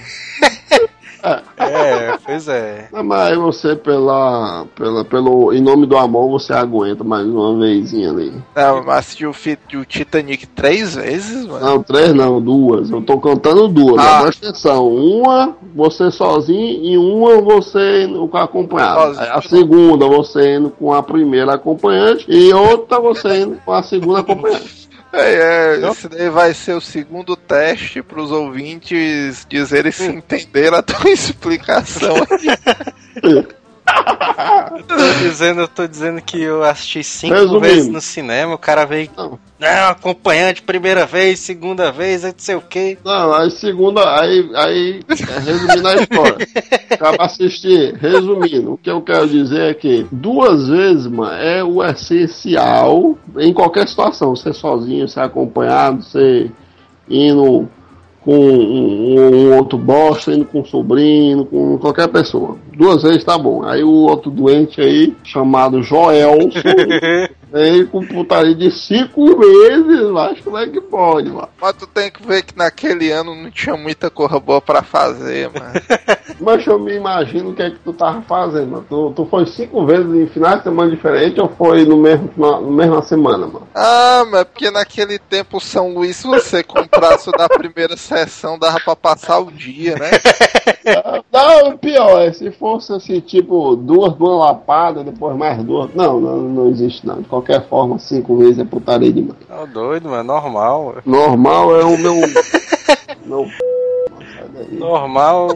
É, pois é. Não, mas aí você, pela, pela, pelo, em nome do amor, você aguenta mais uma vezinha ali. Não, mas assistiu o, Titanic três vezes, mano. Não, três não, duas. Eu tô contando duas. Ah. Presta atenção. Uma, você sozinho, e uma, você com a acompanhada. Sozinho, a segunda, você indo com a primeira acompanhante, e outra, você indo com a segunda acompanhante. É, é, esse daí vai ser o segundo teste pros ouvintes dizerem se entenderam a tua explicação. Tô dizendo, eu tô dizendo que eu assisti cinco Resumindo. vezes no cinema, o cara veio. Não. Não, acompanhante, primeira vez, segunda vez, não sei o quê. Não, aí segunda, aí, aí é, resumindo a história. Acaba assistir, resumindo, o que eu quero dizer é que duas vezes, mano, é o essencial em qualquer situação. Você sozinho, você acompanhado, você indo com um, um outro bosta, indo com um sobrinho, com qualquer pessoa. Duas vezes tá bom. Aí o outro doente aí, chamado Joelson, veio com putaria de cinco vezes, mas como é que pode, mano? Mas tu tem que ver que naquele ano não tinha muita coisa boa pra fazer, mano. Mas eu me imagino o que é que tu tava fazendo, mano. Tu, tu foi cinco vezes em finais de semana diferentes ou foi no mesmo, na no mesma semana, mano? Ah, mas porque naquele tempo o São Luís, se você comprasse o da primeira sessão, dava pra passar o dia, né? Não, o pior é se fosse assim, tipo, duas duas lapadas, depois mais duas. Não, não, não existe não. De qualquer forma, cinco vezes é putaria demais. Tá doido, mano, normal. Normal é o meu. meu. Normal.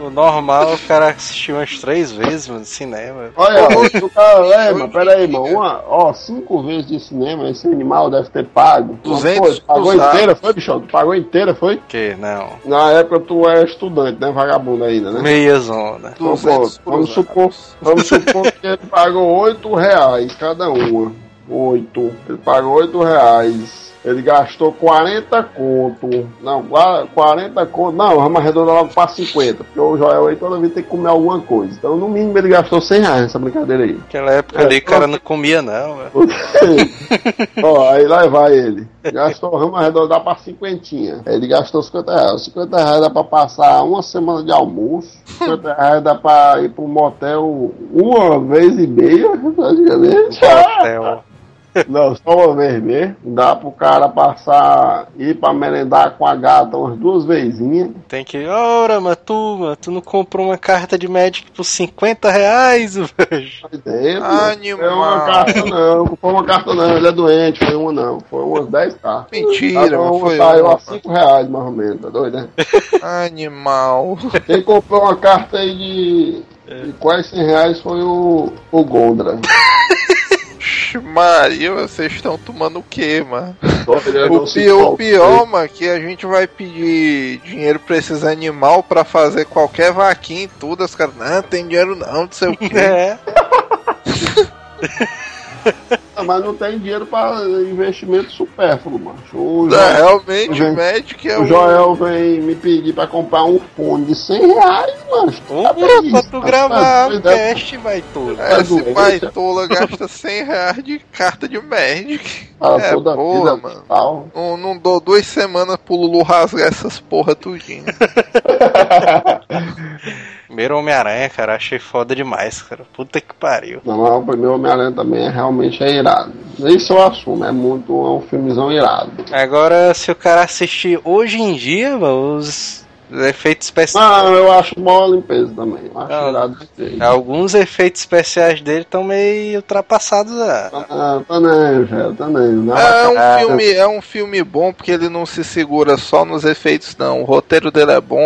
O normal, o cara assistiu umas três vezes, mano, no cinema. Olha, o cara, é, mano, pera aí, mano. Uma, ó, cinco vezes de cinema, esse animal deve ter pago. Tu, 200 foi, pagou inteira, foi, bichão? Tu pagou inteira, foi? Que não. Na época tu é estudante, né? Vagabundo ainda, né? Meia zona. Então, 200 pô, vamos supor, vamos supor que ele pagou oito reais cada uma. Oito. Ele pagou oito reais. Ele gastou 40 conto. Não, qua- 40 conto. Não, vamos arredondar logo para 50. Porque o Joel aí toda vez tem que comer alguma coisa. Então, no mínimo, ele gastou 100 reais nessa brincadeira aí. Naquela época ali o cara não comia, não, velho. Ó, aí lá vai ele. Gastou, vamos arredondar pra cinquentinha. Ele gastou 50 reais. 50 reais dá pra passar uma semana de almoço. 50 reais dá pra ir pro motel uma vez e meia, praticamente. Hotel. Não, só uma vez mesmo. Dá pro cara passar, ir pra merendar com a gata umas duas vezinhas. Tem que. Ora, mas tu, mano, tu não comprou uma carta de médico por 50 reais, velho. Tempo. Animal. Foi uma carta não, não foi uma carta não, ele é doente, foi uma não, foi umas 10 cartas. Mentira, uma foi saiu uma. a 5 reais mais ou menos, tá doido, né? Animal. Quem comprou uma carta aí de, de quase 100 reais foi o, o Gondra. Vixe, Maria, vocês estão tomando o quê, mano? O pior, o pior, mano, que a gente vai pedir dinheiro pra esses animal pra fazer qualquer vaquinha e tudo. Os caras, não, tem dinheiro não, não sei o quê. É. Ah, Mas não tem dinheiro pra investimento supérfluo, macho. O, Não, Joel, realmente, Gente, o Magic é o o. Joel vem me pedir pra comprar um fone de 100 reais, mano. Porra, pra tu gravar o cast, vai tudo. É, Esse doente. baitola gasta 100 reais de carta de Magic. Fala É toda boa, vida, mano. Não, não dou duas semanas pro Lulu rasgar essas porra tudinho. Primeiro Homem-Aranha, cara, achei foda demais, cara. Puta que pariu. Não, o primeiro Homem-Aranha também é, realmente é irado. Isso eu assumo, é muito, é um filmezão irado. Agora, se o cara assistir hoje em dia, os efeitos especiais. Não, eu acho boa limpeza também. Eu acho Não. irado de ter. Alguns efeitos especiais dele estão meio ultrapassados já. Ah, tá nem, velho, tá nem. Não É um, Ah, filme, é um filme bom porque ele não se segura só nos efeitos, não. O roteiro dele é bom,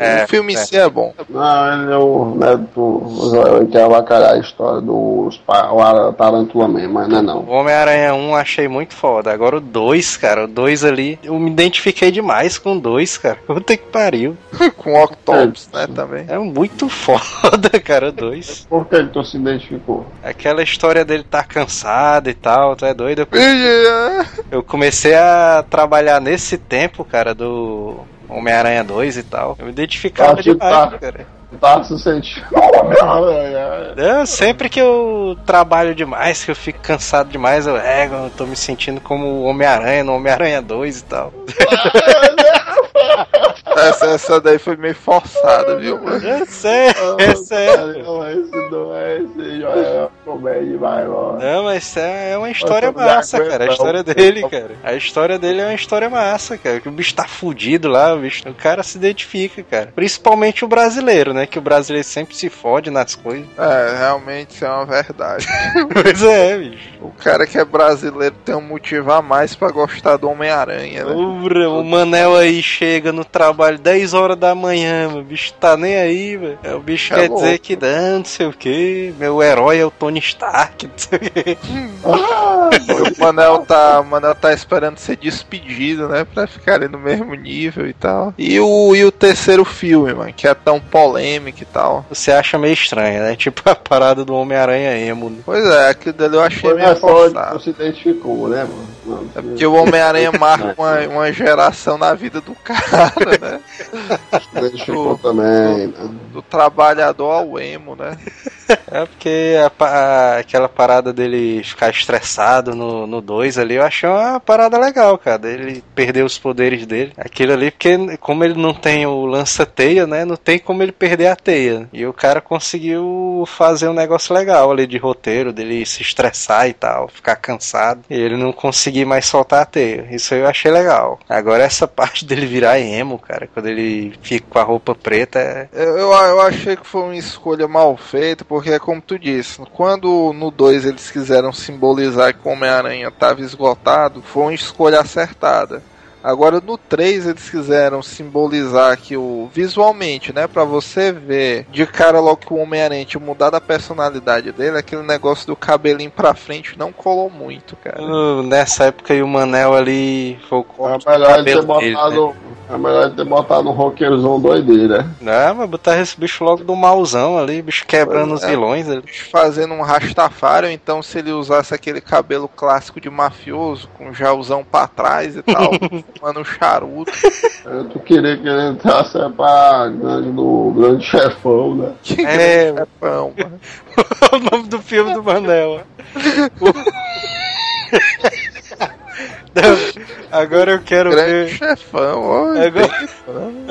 É, o filme em é. si é bom. Não, ele é o neto, o Joel quer avacalhar a história dos pa- o Ara- Tarantula mesmo, mas não é não. O Homem-Aranha 1 achei muito foda. Agora o 2, cara, o 2 ali, eu me identifiquei demais com o 2, cara. Puta que pariu. Com Octopus, né, também. É muito foda, cara, o 2. Por que ele tu se identificou? Aquela história dele tá cansado e tal, tu é doido? Eu- É. Eu comecei a trabalhar nesse tempo, cara, do Homem-Aranha 2 e tal. Eu me identificava Ah, demais, tá. cara. Tu tá se sentindo. Eu, sempre que eu trabalho demais, que eu fico cansado demais, eu, é, eu tô me sentindo como o Homem-Aranha no Homem-Aranha 2 e tal. Essa, essa daí foi meio forçada, viu, mano? Essa é, essa é. Não, esse não é esse comédia vai embora. Não, mas é é uma história massa, cara. A história dele, cara. A história dele é uma história massa, cara. Que o bicho tá fudido lá, o bicho. O cara se identifica, cara. Principalmente o brasileiro, né? Que o brasileiro sempre se fode nas coisas. É, realmente isso é uma verdade. Pois é, bicho. O cara que é brasileiro tem um motivo a mais pra gostar do Homem-Aranha, né? Ura, o Manel aí chega no trabalho 10 horas da manhã, meu. o bicho tá nem aí, velho. É, O bicho É quer louco. dizer que não, não sei o que. Meu herói é o Tony Stark, não sei o quê. O Manel tá, o Manel tá esperando ser despedido, né? Pra ficarem no mesmo nível e tal. E o, e o terceiro filme, mano, que é tão polêmico e tal. Você acha meio estranho, né? Tipo a parada do Homem-Aranha emo. né? Pois é, aquilo dali eu achei Foi meio que forçado. você identificou, né, mano? É porque o Homem-Aranha marca uma, uma geração na vida do cara, né? também. né? Do trabalhador ao emo, né? É porque a a- aquela parada dele ficar estressado no 2 ali, eu achei uma parada legal, cara. Dele perder os poderes dele. Aquilo ali, porque como ele não tem o lança-teia, né? Não tem como ele perder a teia. E o cara conseguiu fazer um negócio legal ali de roteiro, dele se estressar e tal, ficar cansado. E ele não conseguir mais soltar a teia. Isso aí eu achei legal. Agora essa parte dele virar emo, cara, quando ele fica com a roupa preta, é... Eu, eu achei que foi uma escolha mal feita, porque é como tu disse, quando no 2 eles quiseram simbolizar que o Homem-Aranha estava esgotado, foi uma escolha acertada. Agora no 3 eles quiseram simbolizar que o visualmente, né, Pra você ver de cara logo que o Homem-Aranha tinha mudado a personalidade dele, aquele negócio do cabelinho pra frente não colou muito, cara. Uh, Nessa época aí o Manel ali foi o É corte do melhor ele ter cabelo dele, né? É melhor ter botado um roqueirozão doideira. Não, mas botar esse bicho logo do mauzão ali, bicho quebrando os É. vilões ali. fazendo um Rastafari, ou então se ele usasse aquele cabelo clássico de mafioso, com jauzão pra trás e tal, fumando um charuto. Eu tu queria que ele entrasse é pra grande do grande chefão, né? Que É. grande chefão, mano. o nome do filme do Manel. Agora eu quero Grande ver. chefão, ó. Agora,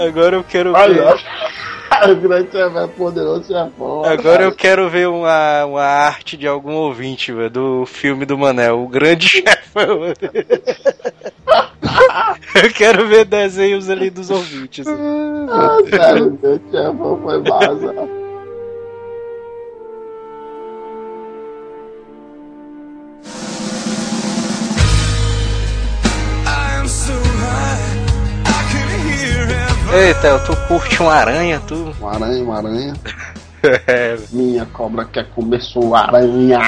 agora eu quero Mas ver. o grande chefão é poderoso chefão. Agora eu quero ver uma, uma arte de algum ouvinte velho, do filme do Manel, o grande chefão. Eu quero ver desenhos ali dos ouvintes. Ah, sério, o grande chefão foi massa. Eita, tu curte uma aranha, tu? Uma aranha, uma aranha. É, Minha cobra quer comer sua aranha.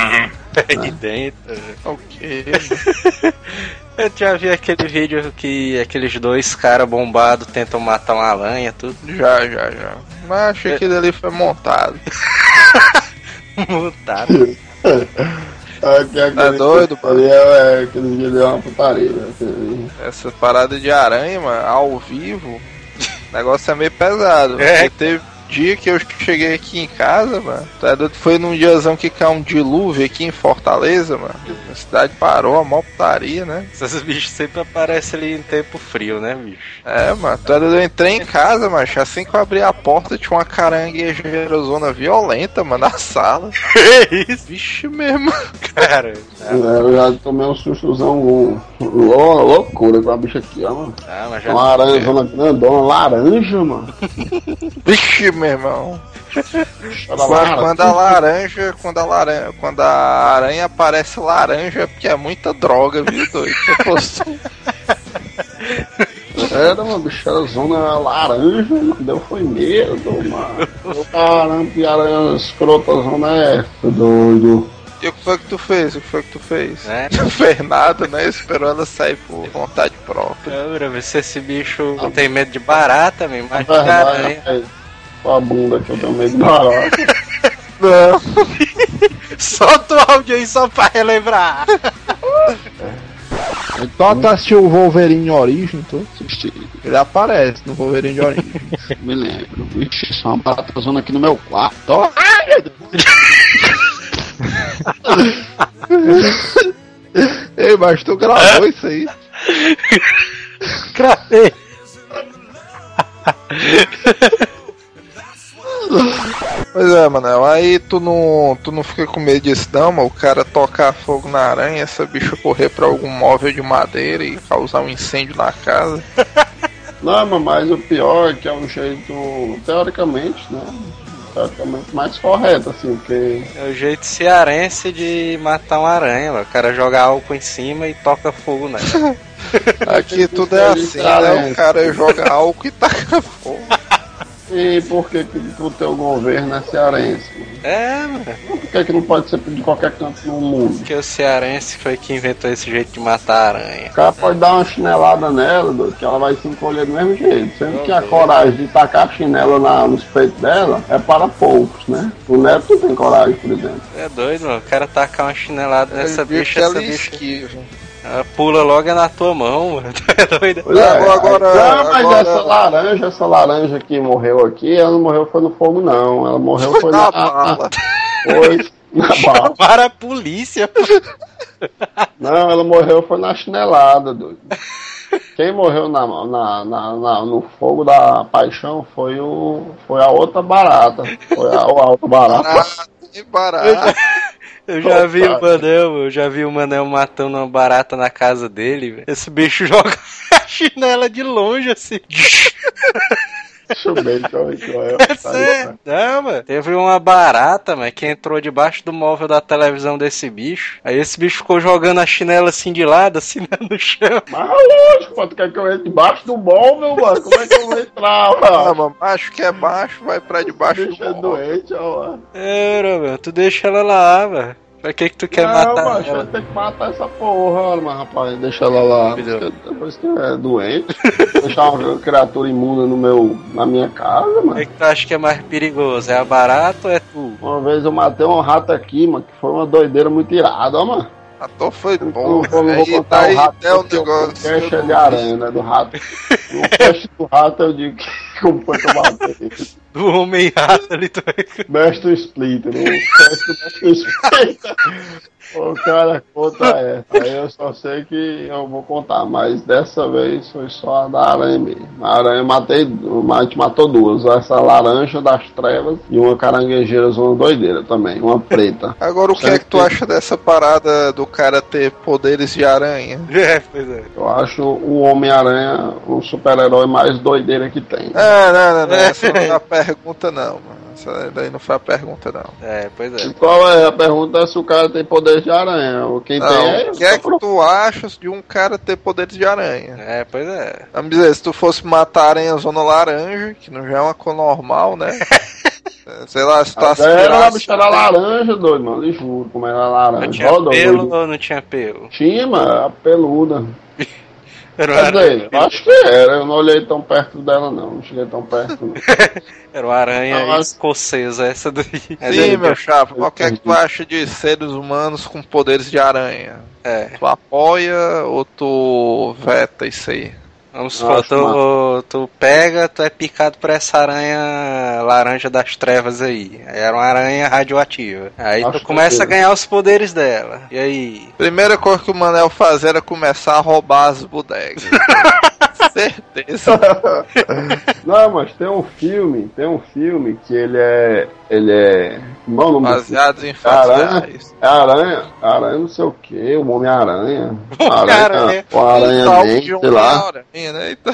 aí dentro. Ok. Eu já vi aquele vídeo que aqueles dois caras bombados tentam matar uma aranha, tudo. Já, já, já. Mas achei que ele ali foi montado. Mutado. É, que aquele- doido, pô? Ali é, é, aqueles vídeos é uma putaria, né? Aquele- Essa parada de aranha, mano, ao vivo, negócio é meio pesado. É. Porque teve dia que eu cheguei aqui em casa, mano. tá doido? Foi num diazão que caiu um dilúvio aqui em Fortaleza, mano. A cidade parou, a mó putaria, né? Esses bichos sempre aparecem ali em tempo frio, né, bicho? É, mano. tá doido? Eu entrei em casa, macho. Assim que eu abri a porta, tinha uma caranguejeira zona violenta, mano, na sala. Que isso, Vixe mesmo. cara? É, Eu já tomei um sustozão lou- loucura com a bicha aqui, ó, mano. Ah, mas já. Uma aranha zona grandona, laranja, mano. Vixe, meu irmão. Quando, quando a laranja, quando a laranja, quando a aranha aparece laranja, é porque é muita droga, viu, doido? Se fosse- Era uma bicha zona laranja. Deu foi medo, mano. Caramba, que aranha escrota zona é doido. E o que foi que tu fez? O que foi que tu fez? Né? Não fez nada, né? Esperou ela sair por vontade própria. Câmera, se esse bicho não tem medo de barata. Na Imagina a aranha. verdade, é com a bunda que eu tenho medo de barata. Não. Solta o áudio aí só pra relembrar. Então tu assistiu o Wolverine Origem, tu? Assisti, Ele aparece no Wolverine Origem. me lembro. Vixe, só uma barata zona aqui no meu quarto. Ó, Ai, meu Deus. Ei, mas tu gravou isso aí? Gravei. Pois é, Manel, aí tu não, tu não fica com medo disso não, mano. O cara tocar fogo na aranha, essa bicha correr pra algum móvel de madeira e causar um incêndio na casa. Não, mas- mas o pior é que é um jeito, teoricamente, né? Teoricamente mais correto, assim, porque. É o jeito cearense de matar uma aranha, mano. O cara joga álcool em cima e toca fogo nela. Aqui tudo é assim, né? O cara joga álcool e taca fogo. E por que, que o teu governo é cearense? É, mano. Por que, que não pode ser de qualquer canto no mundo? Porque o cearense foi que inventou esse jeito de matar a aranha. O cara pode dar uma chinelada nela, doido, que ela vai se encolher do mesmo jeito. Sendo que a coragem de tacar a chinela na, nos peitos dela é para poucos, né? O Neto tem coragem, por exemplo. É doido, mano. O cara tacar uma chinelada nessa bicha, essa bicha. esquiva. Ela pula logo na tua mão, mano. Tu é doido? Pois é, Agora- agora- não, mas agora- essa laranja, essa laranja que morreu aqui, ela não morreu foi no fogo, não. Ela morreu foi Na na, bala. Foi na bala. Para a polícia, pô. Não, ela morreu foi na chinelada, doido. Quem morreu na, na, na- na- no fogo da paixão foi o foi a outra barata. Foi a, a outra barata. Barato, que barato. Eu já vi o Opa. Manel, eu já vi o Manel matando uma barata na casa dele, velho. Esse bicho joga a chinela de longe, assim. Ver. É sério. Não, mano. Teve uma barata, mano, que entrou debaixo do móvel da televisão desse bicho. Aí esse bicho ficou jogando a chinela assim de lado, assim no chão. Mas lógico, pô, tu quer que eu entre debaixo do móvel, mano? Como é que eu vou entrar, mano? mano, acho que é baixo, vai pra debaixo é do móvel. doente, ó, mano. Era, mano. Tu deixa ela lá, mano. Pra que que tu quer não, matar macho, ela? ter que matar essa porra, mas rapaz, deixa ela lá. Depois que é doente, deixar uma criatura imunda no meu, na minha casa, O mano. que, que tu acha que é mais perigoso? É a barata ou é tu? Uma vez eu matei um rato aqui, mano, que foi uma doideira muito irada, ó, mano. Ator foi Eu bom. não vou, vou Aí contar daí o é o o negócio. é de aranha, né, do rato. No teste do rato eu digo que como foi eu matei. Do homem rato ali, tu Mestre Splitter, no teste do Mestre Splitter. O cara conta essa. Aí eu só sei que eu vou contar, mas dessa vez foi só a da aranha mesmo. A aranha matei, a gente matou duas. Essa laranja das trevas e uma caranguejeira zona doideira também, uma preta. Agora, o que é que tu acha dessa parada do cara ter poderes de aranha? É, pois é. Eu acho o Homem-Aranha o super-herói mais doideira que tem. Ah, não, não, não. Essa não é a pergunta, não, mano. Essa daí não foi a pergunta, não. É, pois é. E qual é a pergunta é se o cara tem poder de aranha? Ou Quem tem Não, é o que é que tu achas de um cara ter poderes de aranha? É, pois é. Vamos dizer, se tu fosse matar a aranha zona laranja, que não já é uma cor normal, né? Sei lá, se tu Era a aspirasse... bicha era laranja, doido, mano. Lhe juro, como era Não laranja. tinha Ó, doido. pelo ou não tinha pelo? Tinha, mano, era peluda. Era dizer, eu acho que era. Eu não olhei tão perto dela, não. Não cheguei tão perto, não. era uma aranha Não, mas- escocesa essa daí. Sim, ele- meu chapa, mas o que é que tu acha de seres humanos com poderes de aranha? É, Tu apoia ou tu veta isso aí? Vamos supor, tu, tu pega, tu é picado por essa aranha laranja das trevas aí. Aí Era uma aranha radioativa. Aí Acho tu começa a tranquilo. ganhar os poderes dela. E aí? Primeira coisa que o Manel fazer era começar a roubar as bodegas. Certeza. Não, mas tem um filme, tem um filme que ele é. Ele é. Como é o nome desse Baseados em fatos Aranha, é aranha, aranha não sei o que, o Homem-Aranha. Homem-Aranha. O Aranha Tal Man, sei lá. Homem-Aranha, né? Então,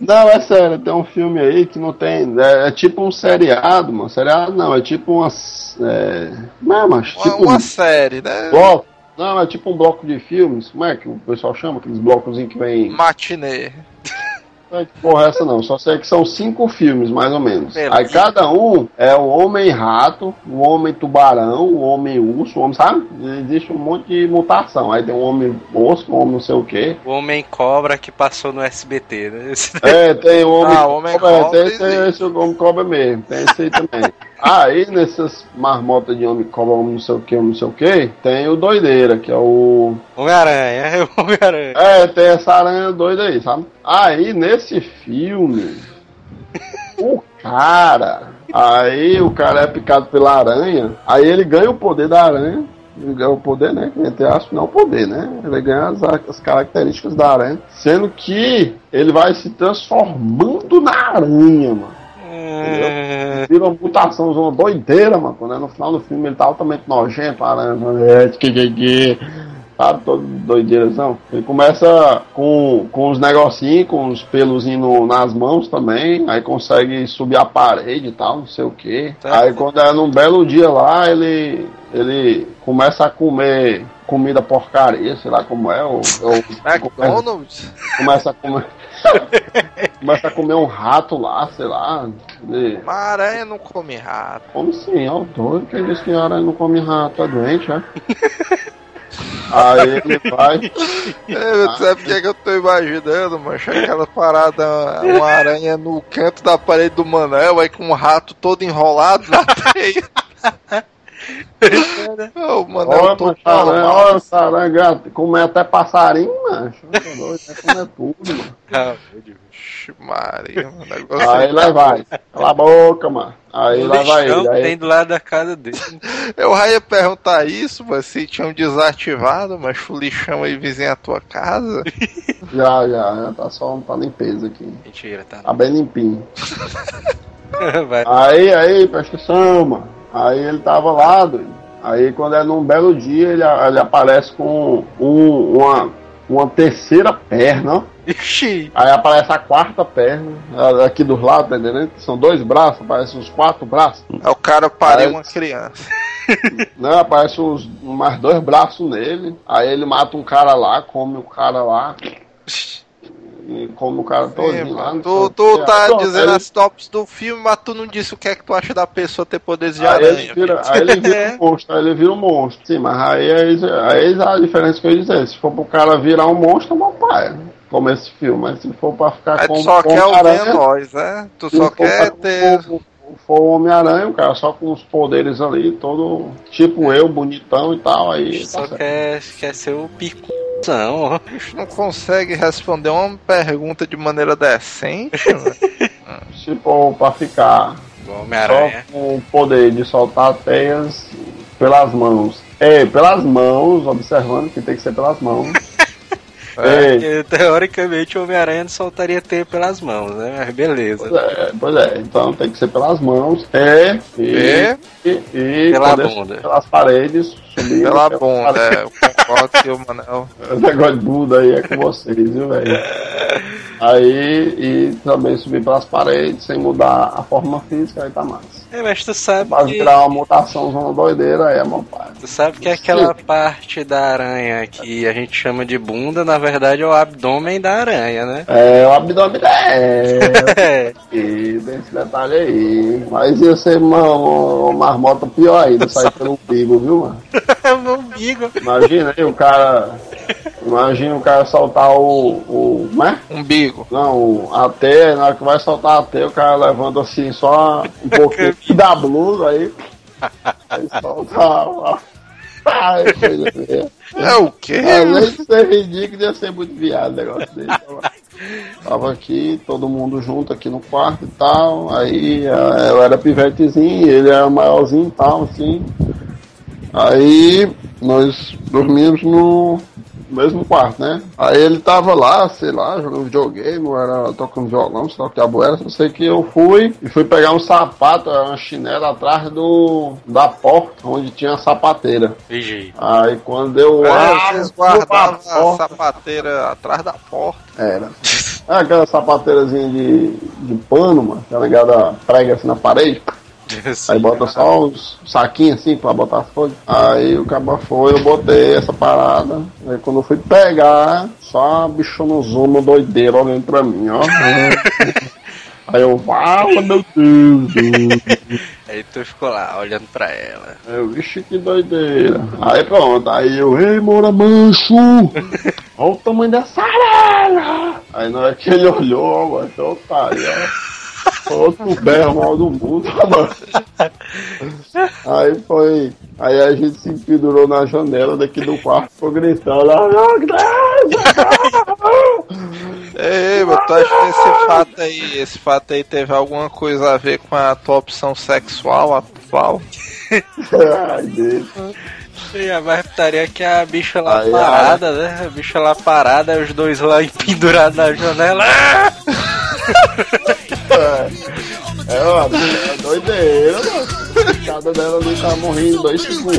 Não, é sério, tem um filme aí que não tem. É, é tipo um seriado, mano. Seriado não, é tipo umas. É, não, mas uma, tipo uma um série, né? bloco. Não, é tipo um bloco de filmes. Como é que o pessoal chama? Aqueles blocos que vem. Matinê. Não é porra é essa não, só sei que são cinco filmes, mais ou menos. Beleza. Aí cada um é o Homem-Rato, o Homem-Tubarão, o Homem-Urso, o Homem, sabe? Existe um monte de mutação. Aí tem um Homem-Osso, um Homem não sei o quê. O Homem Cobra que passou no SBT, né? Esse É, tem o Homem... Ah, Homem Cobra, Cobra tem, tem existe. esse Homem Cobra mesmo, tem esse aí também. Aí nessas marmotas de Homem Cobra, não sei o que, não sei o que, tem o Doideira, que é o... Homem-Aranha, é o Homem-Aranha. É, tem essa aranha doida aí, sabe? Aí nesse filme, o cara, aí o cara é picado pela aranha, aí ele ganha o poder da aranha, Ele ganha o poder, né? Entre aspas, não o poder, né? Ele ganha as, as características da aranha. Sendo que ele vai se transformando na aranha, mano. É, Vira uma mutação, uma doideira, mano. Quando é no final do filme ele tá altamente nojento, aranha, é, que, que, sabe, todo doideirão. Ele começa com, com os negocinhos, com os no- nas mãos também, aí consegue subir a parede e tal, não sei o que. Tá. Aí quando é num belo dia lá, ele, ele começa a comer comida porcaria, sei lá como é, ou, ou McDonald's? começa a comer. começa a comer um rato lá, sei lá. Ele Uma aranha não come rato. come sim, é o doido. Quem disse que a aranha não come rato é doente, é? Aí ele vai. É, sabe o que, é que eu tô imaginando, mancha? Aquela parada, uma aranha no canto da parede do Manel, aí com um rato todo enrolado na teia. Ô, o Manel Olha, aranha, normal. olha essa aranha, come até passarinho, macho. Tá doido, vai comer tudo, mano. Vixe, Maria, mano, o negócio Aí lá vai. Cala a boca, mano. Aí o lá vai ele. Aí, tem do lado da casa dele. Eu já ia perguntar isso, mas se tinham desativado, mas o lixão aí vizinho à tua casa. já, já, já tá só tá limpeza aqui. Mentira, tá? Tá bem limpinho. Vai. Aí, aí, presta atenção, mano. Aí ele tava lá, doido. Aí quando é num belo dia, ele, ele aparece com um- uma, uma terceira perna. Ixi, Aí aparece a quarta perna, aqui dos lados, tá entendendo? São dois braços, aparecem uns quatro braços. Aí o cara pariu uma criança. Não, aparece uns mais dois braços nele. Aí ele mata um cara lá, come o cara lá. E come o cara todinho lá. mano. não tu sei o tu quê. tá Aí, dizendo as tops do filme, mas tu não disse o que é que tu acha da pessoa ter poderes de Aí ele aranha. vira, aí ele vira um monstro, aí ele vira um monstro. Sim, mas aí, aí, aí a diferença que eu ia dizer, se for pro cara virar um monstro, é meu pai. Como esse filme, mas se for pra ficar Aí com tu só com quer o Homem-Aranha, Venom, né? Tu só quer ter. for- For o Homem-Aranha, o cara só com os poderes ali, todo tipo eu, bonitão e tal, aí. só tá quer, quer ser o picuzão, ó. bicho não consegue responder uma pergunta de maneira decente, for pra ficar só Homem-Aranha. com o poder de soltar teias pelas mãos. É, pelas mãos, observando que tem que ser pelas mãos. É, Porque, teoricamente o Homem-Aranha não soltaria teia pelas mãos, né? Mas beleza. pois é, pois é, então tem que ser pelas mãos. É, e, É. e, e Pela poder bunda. pelas paredes, Pela paredes. é, eu concordo que o Manel. O negócio de bunda aí é com vocês, viu, velho? Aí, e também subir pelas paredes sem mudar a forma física, aí tá massa. É, mas tu sabe Mas que, virar uma mutação, uma doideira, aí é meu pai. tu sabe que aquela parte da aranha que a gente chama de bunda, na verdade é o abdômen da aranha, né? É, o abdômen é. É. E tem esse detalhe aí. Mas ia ser uma, uma marmota pior ainda, sair pelo umbigo, viu, mano? O meu umbigo. Imagina aí o cara. Imagina o cara soltar o. o como é? Umbigo. Não, o- a teia, na hora que vai soltar a teia, o cara levanta assim só um pouquinho da blusa aí. Aí solta. a- Ai. É o quê? Além de ser ridículo, ia ser muito viado o negócio dele. Tava, tava aqui, todo mundo junto aqui no quarto e tal. Aí eh, eu era pivetezinho, ele era maiorzinho e tal, assim. Aí nós dormíamos no mesmo quarto, né? Aí ele tava lá, sei lá, jogando videogame, ou era tocando violão, sei lá o que diabo era. Só sei que eu fui e fui pegar um sapato, uma chinela atrás do, da porta, onde tinha a sapateira. Vigia. Aí quando eu É, abro vocês a guardavam a porta, sapateira atrás da porta. era. É aquela sapateirazinha de, de pano, mano, tá ligado? Prega assim na parede. Aí bota só os saquinhos assim pra botar as folhas. Aí o cabo foi, eu botei essa parada. Aí quando eu fui pegar, só a bichonozona doideira olhando pra mim, ó. Aí eu, fala meu Deus, Deus. Aí tu ficou lá, olhando pra ela. Aí eu, vixe, que doideira. Aí pronto, aí eu, ei, Moura Manso, olha o tamanho dessa aranha. Aí na hora que ele olhou, mano, então tá aí, ó. Outro berro mal do mundo, mano. Aí foi. Aí a gente se pendurou na janela daqui do quarto, ficou gritando. "Ah, Ei, mas tu acha que esse fato aí, esse fato aí teve alguma coisa a ver com a tua opção sexual atual? Ai, Deus. E a mais putaria é que a bicha lá Aí, parada, né? A bicha lá parada, os dois lá pendurados na janela. É, ó, é doideira, mano. Cada dela ali tá morrendo dois segundos.